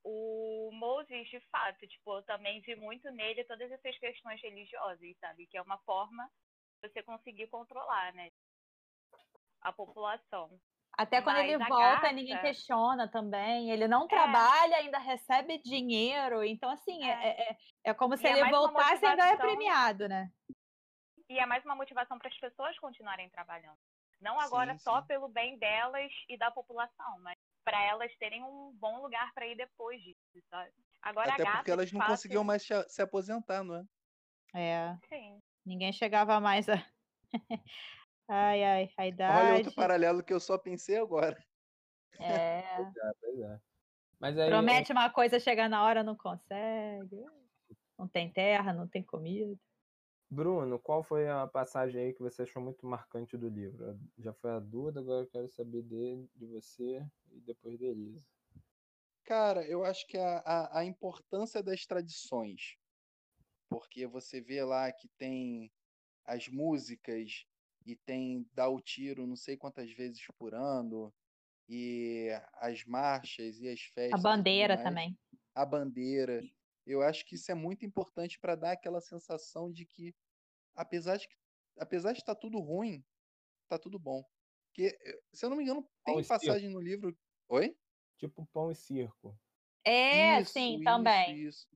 o Moses, de fato, tipo, eu também vi muito nele todas essas questões religiosas, sabe? Que é uma forma de você conseguir controlar, né? A população. Até quando Mas ele volta, gata... ninguém questiona também. Ele não é. trabalha, ainda recebe dinheiro. Então, assim, é, é, é, é como se e é ele voltasse e ainda é premiado, né? E é mais uma motivação para as pessoas continuarem trabalhando. Não agora sim, só sim. pelo bem delas e da população, mas para elas terem um bom lugar para ir depois disso, sabe? Agora Até a gata, porque elas não fato, conseguiam mais se se aposentar, não é? É, Sim. ninguém chegava mais a. ai, ai, a Olha outro idade. paralelo que eu só pensei agora. É, É, pois é. Mas aí, promete uma coisa, chega na hora, não consegue. Não tem terra, não tem comida. Bruno, qual foi a passagem aí que você achou muito marcante do livro? Já foi a Duda, agora eu quero saber de, de você e depois da Elisa. Cara, eu acho que a, a, a importância das tradições, porque você vê lá que tem as músicas e tem dar o tiro não sei quantas vezes por ano, e as marchas e as A festas tudo bandeira também. a bandeira. Eu acho que isso é muito importante para dar aquela sensação de que, apesar de, que- apesar de estar tudo ruim, tá tudo bom. Porque, eh, se eu não me engano, Pão tem e circo. passagem no livro. Oi? Tipo pão e circo. É, Isso, sim, isso, também. isso.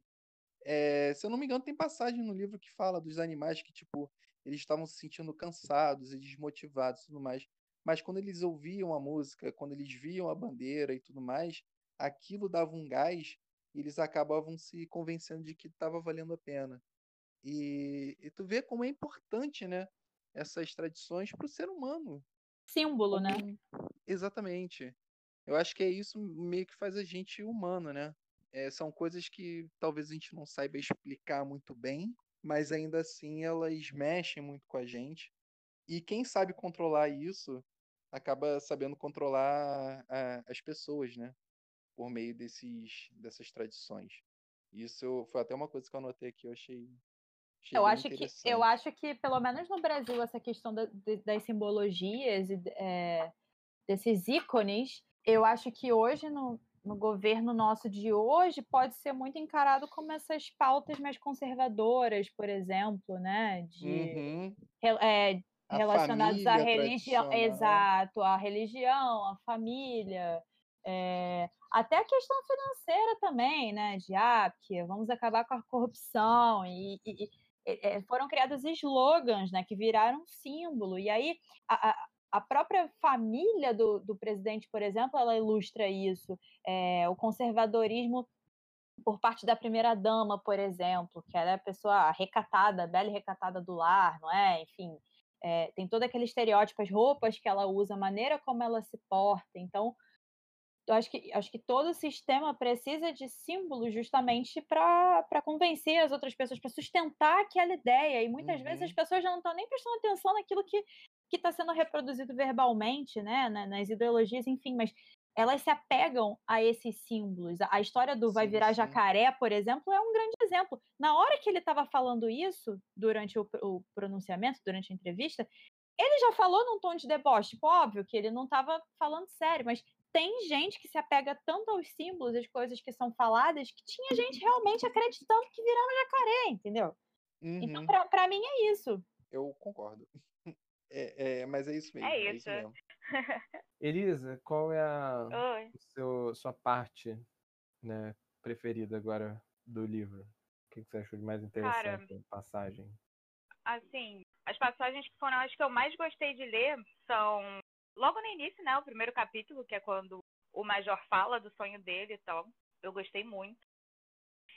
É, se eu não me engano, tem passagem no livro que fala dos animais que, tipo, eles estavam se sentindo cansados e desmotivados e tudo mais. Mas quando eles ouviam a música, quando eles viam a bandeira e tudo mais, aquilo dava um gás e eles acabavam se convencendo de que estava valendo a pena. E, e tu vê como é importante, né? Essas tradições para o ser humano. Símbolo, né? Exatamente. Eu acho que é isso meio que faz a gente humano, né? É, são coisas que talvez a gente não saiba explicar muito bem, mas ainda assim elas mexem muito com a gente. E quem sabe controlar isso acaba sabendo controlar a- as pessoas, né? Por meio desses, dessas tradições. Isso foi até uma coisa que eu anotei aqui, eu achei Eu acho, que, eu acho que, pelo menos no Brasil, essa questão da- de- das simbologias e é, desses ícones, eu acho que hoje, no, no governo nosso de hoje, pode ser muito encarado como essas pautas mais conservadoras, por exemplo, né? De, Uhum. é, relacionados à religião, exato, à religião, à família, é, até a questão financeira também, né? De ah, porque vamos acabar com a corrupção e- e- é, foram criados slogans, né? Que viraram símbolo e aí a, a- a própria família do, do presidente, por exemplo, ela ilustra isso, é, o conservadorismo por parte da primeira dama, por exemplo, que ela é a pessoa recatada, bela e recatada do lar, não é? Enfim, é, tem todo aquele estereótipo, as roupas que ela usa, a maneira como ela se porta. Então, eu acho que, acho que todo sistema precisa de símbolos justamente para convencer as outras pessoas, para sustentar aquela ideia. E muitas vezes as Uhum. pessoas já não estão nem prestando atenção naquilo que está sendo reproduzido verbalmente, né? na- Nas ideologias, enfim, mas elas se apegam a esses símbolos. A história do vai Sim, virar sim. jacaré, por exemplo, é um grande exemplo. Na hora que ele estava falando isso, durante o, o pronunciamento, durante a entrevista, ele já falou num tom de deboche. Tipo, óbvio que ele não estava falando sério, mas tem gente que se apega tanto aos símbolos, às coisas que são faladas, que tinha gente realmente acreditando que virava jacaré, entendeu? Então, Uhum. pra, pra mim é isso. Eu concordo. É, é, mas é isso mesmo. É É isso. isso mesmo. Elisa, qual é a seu, sua parte né, preferida agora do livro? O que você achou de mais interessante? a Passagem. Assim, as passagens que foram as que eu mais gostei de ler são logo no início, né? O primeiro capítulo, que é quando o Major fala do sonho dele e tal. Eu gostei muito.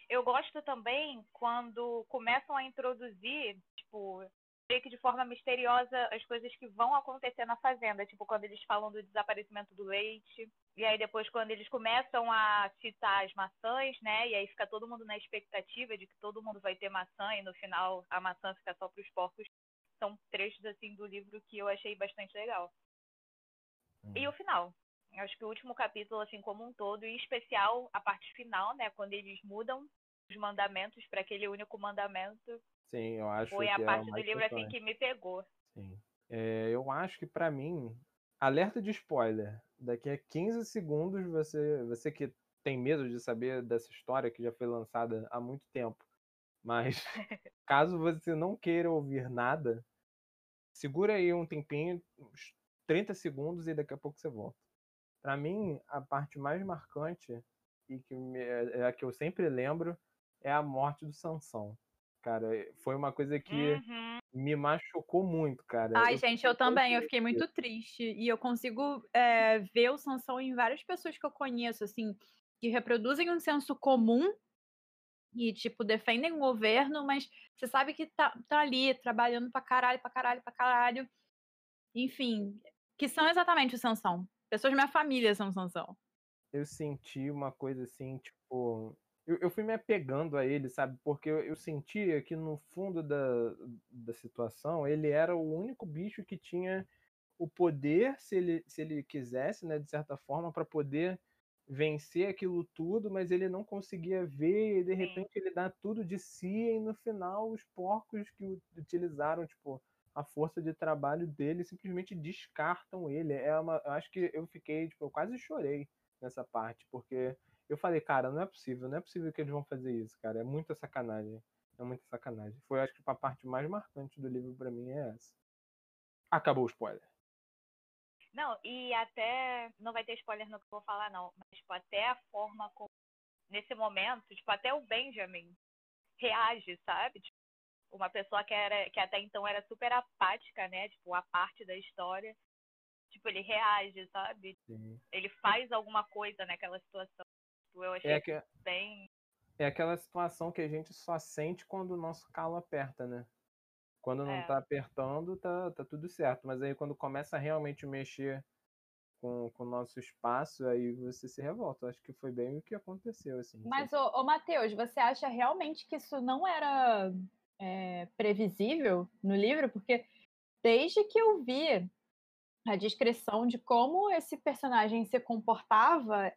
Eu gosto também quando começam a introduzir, tipo, meio que de forma misteriosa as coisas que vão acontecer na fazenda, tipo quando eles falam do desaparecimento do leite, e aí depois quando eles começam a citar as maçãs, né? E aí fica todo mundo na expectativa de que todo mundo vai ter maçã e no final a maçã fica só para os porcos. São trechos assim do livro que eu achei bastante legal. E o final. Eu acho que o último capítulo, assim, como um todo, e em especial a parte final, né? Quando eles mudam os mandamentos para aquele único mandamento, Sim, eu acho foi que a é parte o do livro assim que me pegou. Sim. É, eu acho que pra mim, alerta de spoiler. Daqui a 15 segundos você, você que tem medo de saber dessa história que já foi lançada há muito tempo, mas caso você não queira ouvir nada, segura aí um tempinho, 30 segundos e daqui a pouco você volta. Pra mim, a parte mais marcante e que me- é a que eu sempre lembro é a morte do Sansão. Cara, foi uma coisa que Uhum. me machucou muito, cara. Ai, Eu gente, eu também. Eu fiquei muito triste. E eu consigo é, ver o Sansão em várias pessoas que eu conheço, assim, que reproduzem um senso comum e, tipo, defendem o governo, mas você sabe que tá, tá ali trabalhando pra caralho, pra caralho, pra caralho. Enfim, que são exatamente o Sansão. Pessoas da minha família são Sansão. Eu senti uma coisa assim, tipo. Eu, eu fui me apegando a ele, sabe? Porque eu, eu sentia que no fundo da, da situação ele era o único bicho que tinha o poder, se ele, se ele quisesse, né, de certa forma, para poder vencer aquilo tudo, mas ele não conseguia ver e de repente ele dá tudo de si e no final os porcos que utilizaram, tipo, a força de trabalho dele simplesmente descartam ele. É uma, eu acho que eu fiquei, tipo, eu quase chorei nessa parte, porque eu falei, cara, não é possível, não é possível que eles vão fazer isso, cara. É muita sacanagem. É muita sacanagem. Foi, acho que a parte mais marcante do livro para mim é essa. Acabou o spoiler. Não, e até. Não vai ter spoiler no que eu vou falar, não. Mas, tipo, até a forma como. Nesse momento, tipo, até o Benjamin reage, sabe? Tipo, uma pessoa que, era, que até então era super apática, né? Tipo, a parte da história. Tipo, ele reage, sabe? Sim. Ele faz alguma coisa naquela situação. Tipo, eu achei é que... bem. É aquela situação que a gente só sente quando o nosso calo aperta, né? Quando não é. tá apertando, tá, tá tudo certo. Mas aí quando começa a realmente mexer com, com o nosso espaço, aí você se revolta. Acho que foi bem o que aconteceu, assim. Mas, ô, ô Matheus, você acha realmente que isso não era é, previsível no livro? Porque desde que eu vi a descrição de como esse personagem se comportava,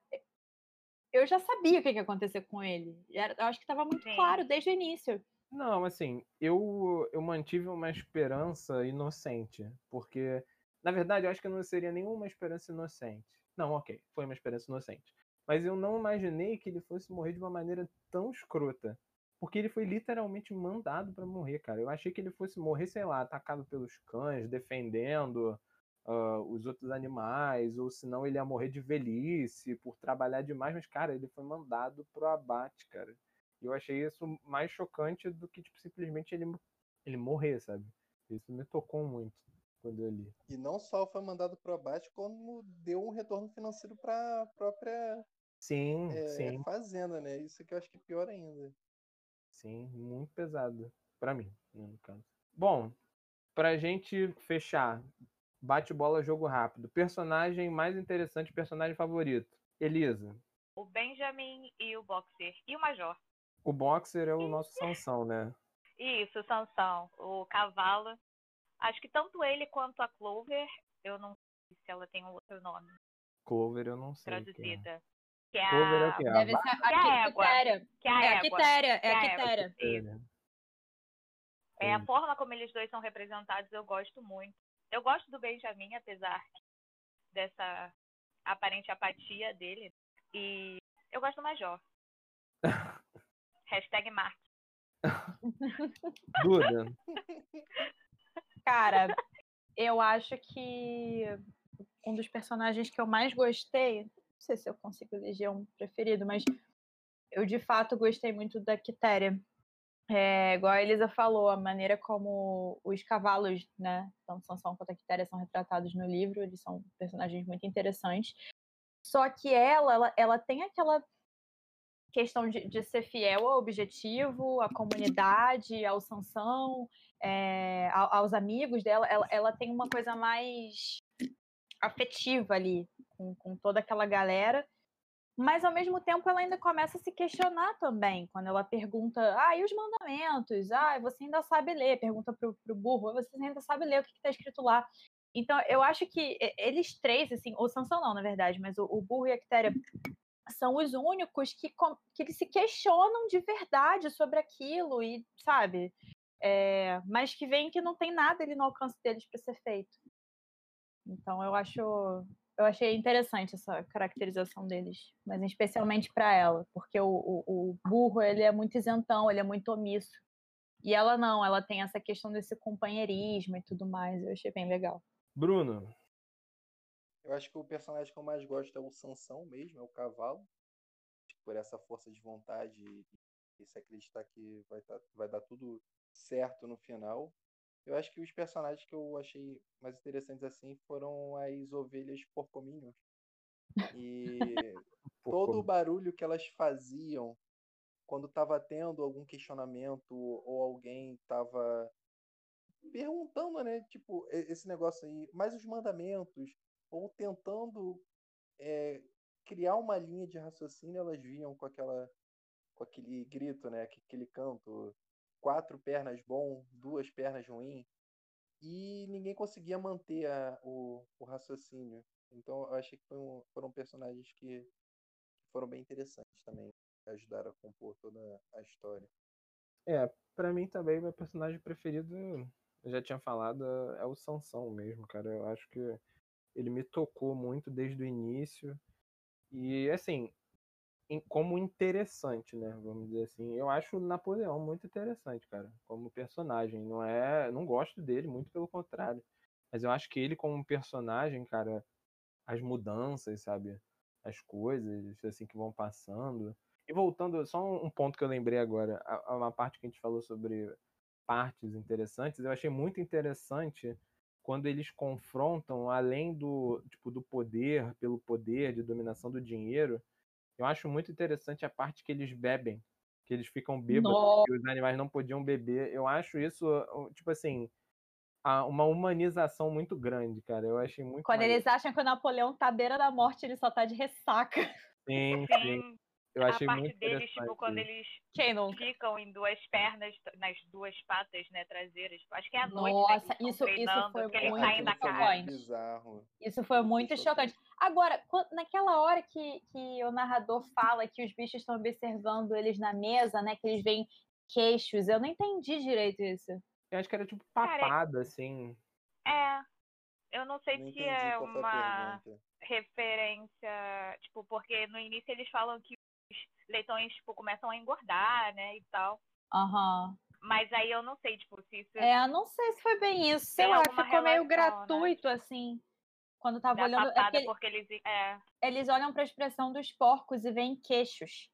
eu já sabia o que ia acontecer com ele. Eu acho que estava muito Sim. claro desde o início. Não, assim, eu, eu mantive uma esperança inocente, porque, na verdade, eu acho que não seria nenhuma esperança inocente. Não, ok, foi uma esperança inocente. Mas eu não imaginei que ele fosse morrer de uma maneira tão escrota. Porque ele foi literalmente mandado para morrer, cara. Eu achei que ele fosse morrer, sei lá, atacado pelos cães, defendendo uh, os outros animais, ou senão ele ia morrer de velhice, por trabalhar demais. Mas, cara, ele foi mandado pro abate, cara. E eu achei isso mais chocante do que, tipo, simplesmente ele, ele morrer, sabe? Isso me tocou muito quando eu li. E não só foi mandado pro abate, como deu um retorno financeiro para a própria sim, é, sim. fazenda, né? Isso que eu acho que é pior ainda. Sim, muito pesado. para mim, né, no caso. Bom, pra gente fechar, bate bola, jogo rápido. Personagem mais interessante, personagem favorito. Elisa. O Benjamin e o Boxer. E o Major. O boxer é o nosso Sansão, né? Isso, o Sansão. O cavalo. Acho que tanto ele quanto a Clover, eu não sei se ela tem um outro nome. Clover eu não sei. Traduzida. Que é, Clover é o que? Deve ser a, que é a égua. Que é a é quitéria. É a quitéria. É a forma como eles dois são representados, eu gosto muito. Eu gosto do Benjamin, apesar dessa aparente apatia dele. E eu gosto do Major. Hashtag Marte. Duda. Cara, eu acho que um dos personagens que eu mais gostei, sei se eu consigo eleger um preferido, mas eu de fato gostei muito da Quitéria. É, igual a Elisa falou, a maneira como os cavalos, né, tanto Sansão quanto a Quitéria são retratados no livro, eles são personagens muito interessantes. Só que ela, ela, ela tem aquela questão de, de, ser fiel ao objetivo, à comunidade, ao Sansão, é, aos amigos dela, ela, ela, tem uma coisa mais afetiva ali com, com, toda aquela galera, mas ao mesmo tempo ela ainda começa a se questionar também, quando ela pergunta, ah, e os mandamentos? Ah, você ainda sabe ler? Pergunta pro, pro burro, você ainda sabe ler o que está escrito lá? Então, eu acho que eles três, assim, o Sansão não, na verdade, mas o, o burro e a Quitéria são os únicos que, que se questionam de verdade sobre aquilo e, sabe? É, mas que veem que não tem nada ali no alcance deles para ser feito. Então eu acho, eu achei interessante essa caracterização deles, mas especialmente para ela, porque o, o, o, burro ele é muito isentão, ele é muito omisso. E ela não, ela tem essa questão desse companheirismo e tudo mais. Eu achei bem legal. Bruno, eu acho que o personagem que eu mais gosto é o Sansão mesmo, é o cavalo. Por essa força de vontade e, se acreditar que vai, tá, vai dar tudo certo no final. Eu acho que os personagens que eu achei mais interessantes assim foram as ovelhas porcominions. E todo o barulho que elas faziam quando estava tendo algum questionamento ou alguém estava perguntando, né, tipo, esse negócio aí, mais os mandamentos, ou tentando é, criar uma linha de raciocínio, elas vinham com aquela com aquele grito, né, aquele canto, quatro pernas bom, duas pernas ruim, e ninguém conseguia manter a, o, o raciocínio. Então eu achei que um, foram personagens que foram bem interessantes também, ajudaram a compor toda a história. É, para mim também meu personagem preferido, eu já tinha falado, é o Sansão mesmo, cara. Eu acho que ele me tocou muito desde o início. E assim, como interessante, né? Vamos dizer assim. Eu acho o Napoleão muito interessante, cara, como personagem. Não é, não gosto dele, muito pelo contrário. Mas eu acho que ele como personagem, cara, as mudanças, sabe? As coisas assim que vão passando. E voltando, só um ponto que eu lembrei agora, a, uma parte que a gente falou sobre partes interessantes, eu achei muito interessante quando eles confrontam além do tipo do poder pelo poder de dominação do dinheiro eu acho muito interessante a parte que eles bebem, que eles ficam bêbados, Nossa. que os animais não podiam beber. Eu acho isso, tipo assim, uma humanização muito grande, cara. Eu achei muito. Quando maneiro. eles acham que o Napoleão tá à beira da morte, ele só tá de ressaca. Sim, sim. Eu achei a parte muito deles, tipo, quando eles ficam em duas pernas, nas duas patas, né, traseiras. Acho que é a noite, Nossa, né, isso, isso foi muito chocante. Bizarro. Isso foi muito chocante. Agora, naquela hora que, que o narrador fala que os bichos estão observando eles na mesa, né, que eles veem queixos, eu não entendi direito isso. Eu acho que era tipo papada, assim. É. Eu não sei não se é uma referência, tipo, porque no início eles falam que leitões, tipo, começam a engordar, né, e tal. Aham. Uhum. Mas aí eu não sei, tipo, se isso... É, eu não sei se foi bem isso. Sei lá, ficou relação, meio né? gratuito, né? assim. Quando tava da olhando... É porque, porque eles... É. Eles olham pra expressão dos porcos e veem queixos.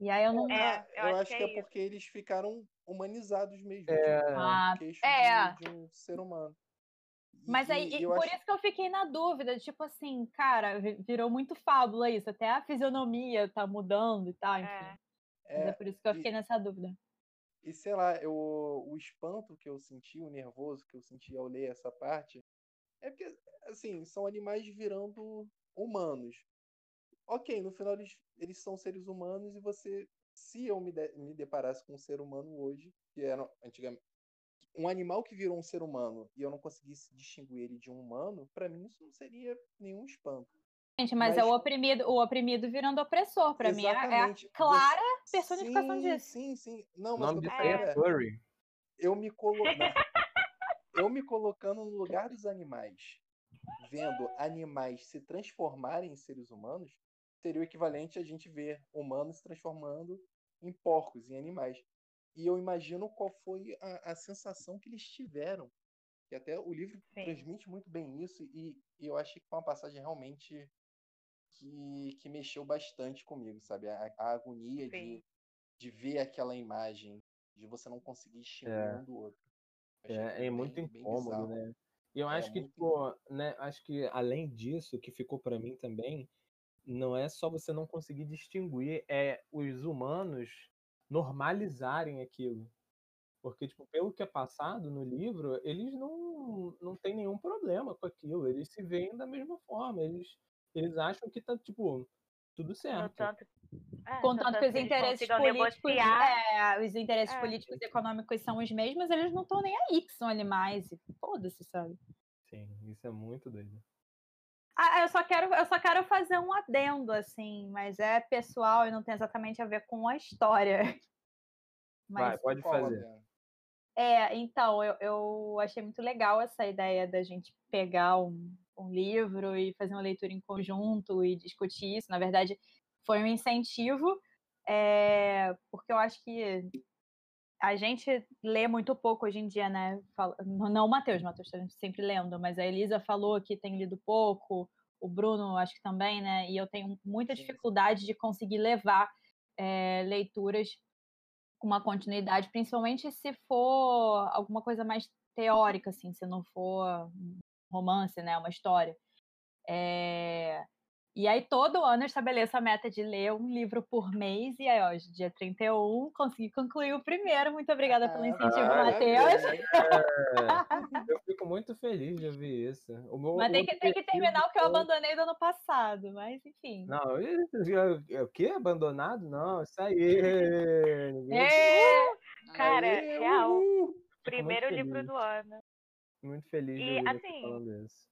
E aí eu não... É, eu, eu acho, que é, é porque eles ficaram humanizados mesmo. É, tipo, ah, é. De, de um ser humano. Mas aí, e, por acho... isso que eu fiquei na dúvida, tipo assim, cara, virou muito fábula isso, até a fisionomia tá mudando e tal, enfim. É, é, é por isso que eu fiquei e, nessa dúvida. E sei lá, eu, o espanto que eu senti, o nervoso que eu senti ao ler essa parte, é porque, assim, são animais virando humanos. Ok, no final eles, eles são seres humanos e você, se eu me, de, me deparasse com um ser humano hoje, que era antigamente, um animal que virou um ser humano e eu não conseguisse distinguir ele de um humano, para mim isso não seria nenhum espanto. Gente, mas, mas, é o oprimido, o oprimido virando opressor, para mim é, é a clara Você... personificação sim, disso. Sim, sim. Não, mas o nome é Furry. Eu me colo... eu me colocando no lugar dos animais, vendo animais se transformarem em seres humanos, seria o equivalente a gente ver humanos se transformando em porcos, em animais. E eu imagino qual foi a, a sensação que eles tiveram. E até o livro Sim. transmite muito bem isso, e, e, eu achei que foi uma passagem realmente que, que mexeu bastante comigo, sabe? A, a agonia de, de ver aquela imagem, de você não conseguir distinguir é. um do outro. É, é muito bem, incômodo, bem né? E eu é, acho que, tipo, né, acho que além disso, que ficou para mim também, não é só você não conseguir distinguir, é os humanos normalizarem aquilo. Porque, tipo, pelo que é passado no livro, eles não, não têm nenhum problema com aquilo. Eles se veem da mesma forma. Eles, eles acham que tá, tipo, tudo certo. Contanto, é, Contanto que os interesses políticos, é, os interesses é. políticos e econômicos são os mesmos, eles não estão nem aí que são animais. E foda-se, sabe? Sim, isso é muito doido. Ah, eu só quero, eu só quero fazer um adendo, assim, mas é pessoal e não tem exatamente a ver com a história. Mas, Vai, pode fazer. É, então, eu, eu achei muito legal essa ideia da gente pegar um, um livro e fazer uma leitura em conjunto e discutir isso. Na verdade, foi um incentivo, é, porque eu acho que a gente lê muito pouco hoje em dia, né? Não o Matheus, o Matheus está sempre lendo, mas a Elisa falou que tem lido pouco, o Bruno acho que também, né? E eu tenho muita dificuldade de conseguir levar é, leituras com uma continuidade, principalmente se for alguma coisa mais teórica, assim, se não for romance, né? Uma história. É... E aí, todo ano eu estabeleço a meta de ler um livro por mês. E aí, hoje, dia 31, consegui concluir o primeiro. Muito obrigada pelo incentivo, Ah, Matheus. É, eu fico muito feliz de ouvir isso. Meu Mas tem que, tem que terminar o que eu foi- abandonei do ano passado. Mas, enfim. Não, isso- é o quê? Abandonado? Não, isso aí. Ê! Cara, real. Primeiro livro do ano. Muito feliz de E, você assim, falando isso.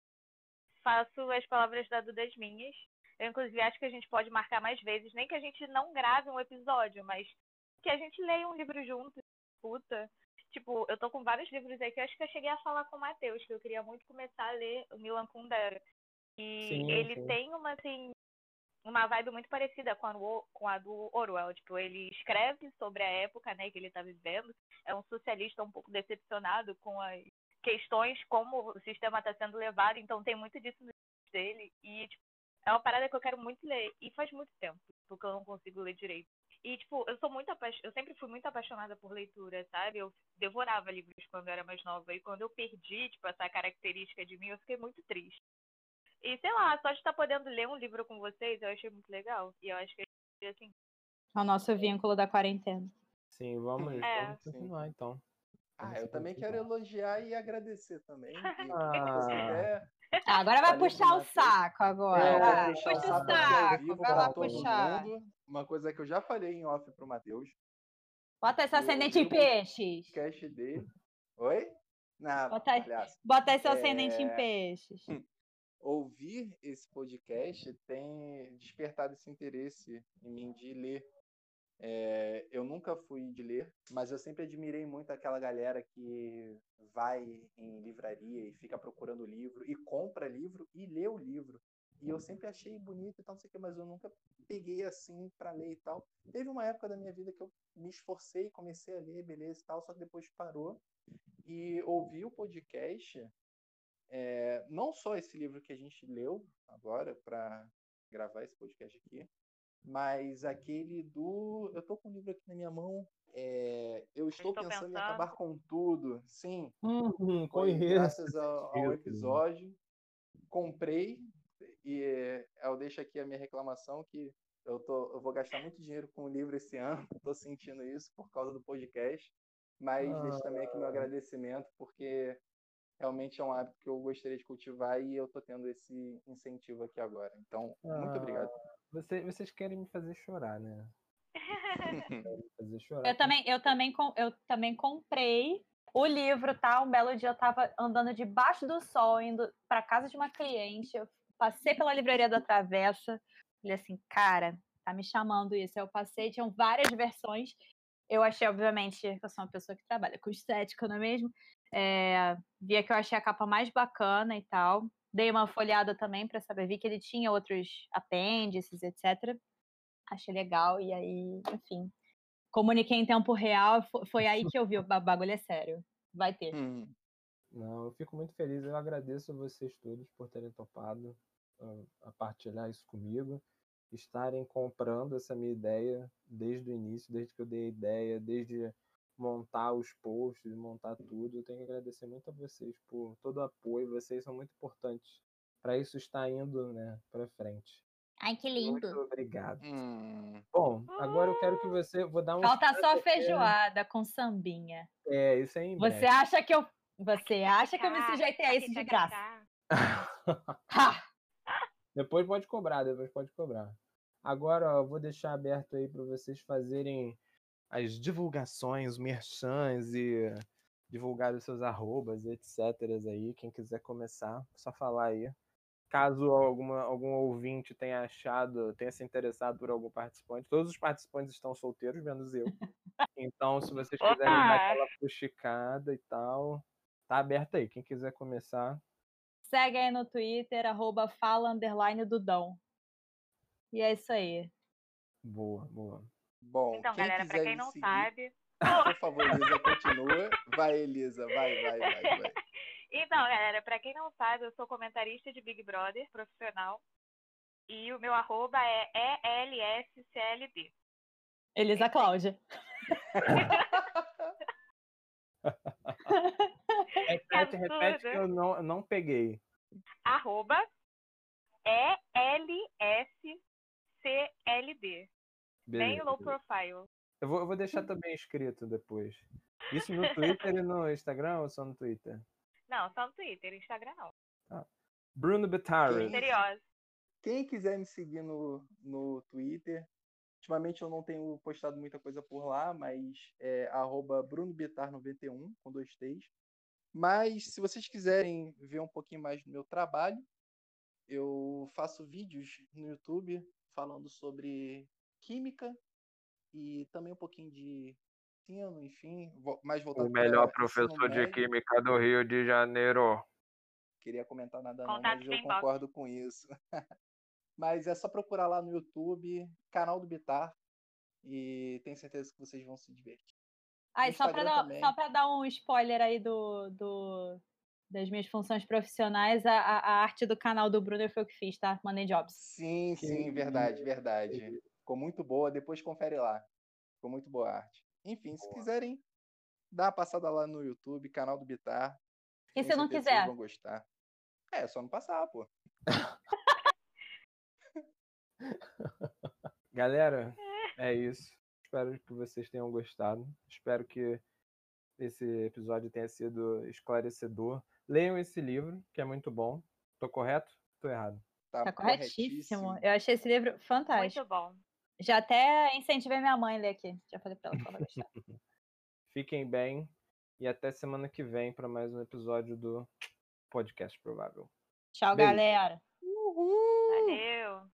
Faço as palavras da Duda as minhas. Eu, inclusive, acho que a gente pode marcar mais vezes. Nem que a gente não grave um episódio, mas que a gente leia um livro junto. Puta. Tipo, eu tô com vários livros aí que eu acho que eu cheguei a falar com o Matheus, que eu queria muito começar a ler o Milan Kundera. E Sim, ele sim. tem uma, assim, uma vibe muito parecida com a, do- com a do Orwell. Tipo, ele escreve sobre a época, né, que ele tá vivendo. É um socialista um pouco decepcionado com as questões, como o sistema está sendo levado. Então tem muito disso no livro dele. E, tipo, é uma parada que eu quero muito ler. E faz muito tempo, porque eu não consigo ler direito. E, tipo, eu sou muito apa- eu sempre fui muito apaixonada por leitura, sabe? Eu devorava livros quando eu era mais nova. E quando eu perdi, tipo, essa característica de mim, eu fiquei muito triste. E, sei lá, só de estar podendo ler um livro com vocês, eu achei muito legal. E eu acho que, assim, É o nosso vínculo da quarentena. Sim, vamos, É. vamos continuar então. Ah, eu também quero continuar. elogiar e agradecer também. E Ah. Ah, agora vai puxar o saco agora. É, puxar Puxa o saco saco, vivo vai lá puxar. mundo. Uma coisa que eu já falei em off pro Matheus. Bota esse ascendente em peixes. Cast dele. Oi? Não, Bota. Bota esse ascendente em É. peixes. Ouvir esse podcast tem despertado esse interesse em mim de ler. É, eu nunca fui de ler, mas eu sempre admirei muito aquela galera que vai em livraria e fica procurando livro e compra livro e lê o livro. E eu sempre achei bonito e tal, não sei o que, mas eu nunca peguei assim para ler e tal. Teve uma época da minha vida que eu me esforcei, comecei a ler, beleza e tal, só que depois parou. E ouvi o podcast, é, não só esse livro que a gente leu agora para gravar esse podcast aqui, mas aquele do. Eu tô com o livro aqui na minha mão. é, eu estou, Estou pensando, em pensando. acabar com tudo. Sim, Uhum, foi graças ao, ao livro. episódio. Comprei e é, eu deixo aqui a minha reclamação que eu, tô, eu vou gastar muito dinheiro com o livro esse ano. Estou sentindo isso por causa do podcast. Mas deixo também aqui meu agradecimento, porque realmente é um hábito que eu gostaria de cultivar e eu estou tendo esse incentivo aqui agora. Então, muito obrigado. Você- vocês querem me fazer chorar, né? Querem me fazer chorar. Eu também, eu também, com- eu também comprei o livro, tá? Um belo dia eu tava andando debaixo do sol, indo pra casa de uma cliente. Eu passei pela livraria da Travessa. Falei assim, cara, tá me chamando isso. Eu passei, tinham várias versões. Eu achei, obviamente, que eu sou uma pessoa que trabalha com estética, não é mesmo? É, via que eu achei a capa mais bacana e tal. Dei uma folhada também pra saber, vi que ele tinha outros apêndices, etc. Achei legal, e aí, enfim, comuniquei em tempo real, fo- foi aí que eu vi, o ba- bagulho é sério, vai ter. Hum, Não, eu fico muito feliz. Eu agradeço a vocês todos por terem topado ah, a partilhar isso comigo, estarem comprando essa minha ideia desde o início, desde que eu dei a ideia, desde montar os posts, montar tudo. Eu tenho que agradecer muito a vocês por todo o apoio. Vocês são muito importantes para isso estar indo, né, para frente. Ai, que Muito obrigado. hum. Bom, agora eu quero que você, vou dar um Falta só feijoada com sambinha. É, isso aí. Você breve. acha que eu, você acha que eu me sujeitei a isso de graça? Depois pode cobrar, depois pode cobrar. Agora, ó, eu vou deixar aberto aí para vocês fazerem as divulgações, merchans e divulgar os seus arrobas, etc. aí. Quem quiser começar, só falar aí. Caso alguma, algum ouvinte tenha achado, tenha se interessado por algum participante, todos os participantes estão solteiros, menos eu. Então, se vocês quiserem dar aquela fuxicada e tal, tá aberto aí. Quem quiser começar, Segue aí no Twitter, arroba fala underline Dudão. E é isso aí. boa, boa. Bom, Então, quem galera, pra quiser quem não seguir, sabe. Por favor, Elisa, continua. Vai, Elisa, vai, vai, vai, vai. Então, galera, pra quem não sabe, eu sou comentarista de Big Brother profissional. E o meu arroba é ELSCLD. Elisa Cláudia. Repete, repete que eu não, eu não peguei. Arroba E-L-S-C-L-D. Bem Beleza. low profile. Eu vou, eu vou deixar também escrito depois. Isso no Twitter e no Instagram ou só no Twitter? Não, só no Twitter, Instagram não. Bruno Bettari. Sim. Misteriosa. Quem quiser me seguir no, no Twitter, ultimamente eu não tenho postado muita coisa por lá, mas é arroba brunobitar91, com dois T's. Mas se vocês quiserem ver um pouquinho mais do meu trabalho, eu faço vídeos no YouTube falando sobre química e também um pouquinho de ensino, enfim, mais voltado O melhor pra professor de médio. química do Rio de Janeiro. queria comentar nada não, Contato mas eu box. concordo com isso. mas é só procurar lá no YouTube, canal do Bitar, e tenho certeza que vocês vão se divertir. Ah, e só pra, Instagram dar, dar um spoiler aí do, do- das minhas funções profissionais, a, a- arte do canal do Bruno foi o que fiz, tá? Money Jobs. Sim, sim, verdade, verdade. Ficou muito boa, depois confere lá. Ficou muito boa a arte. Enfim, se Boa. quiserem, dá uma passada lá no YouTube, canal do Bitar. E se não quiser? Vão gostar. É, só não passar, pô. Galera, é isso. Espero que vocês tenham gostado. Espero que esse episódio tenha sido esclarecedor. Leiam esse livro, que é muito bom. Tô correto? Tô errado. Tá corretíssimo. Eu achei esse livro fantástico. Muito bom. Já até incentivei minha mãe a ler aqui. Já falei pra ela que ela vai gostar. Fiquem bem e até semana que vem para mais um episódio do Podcast Provável. Tchau, Beijo. galera. Uhul! Valeu.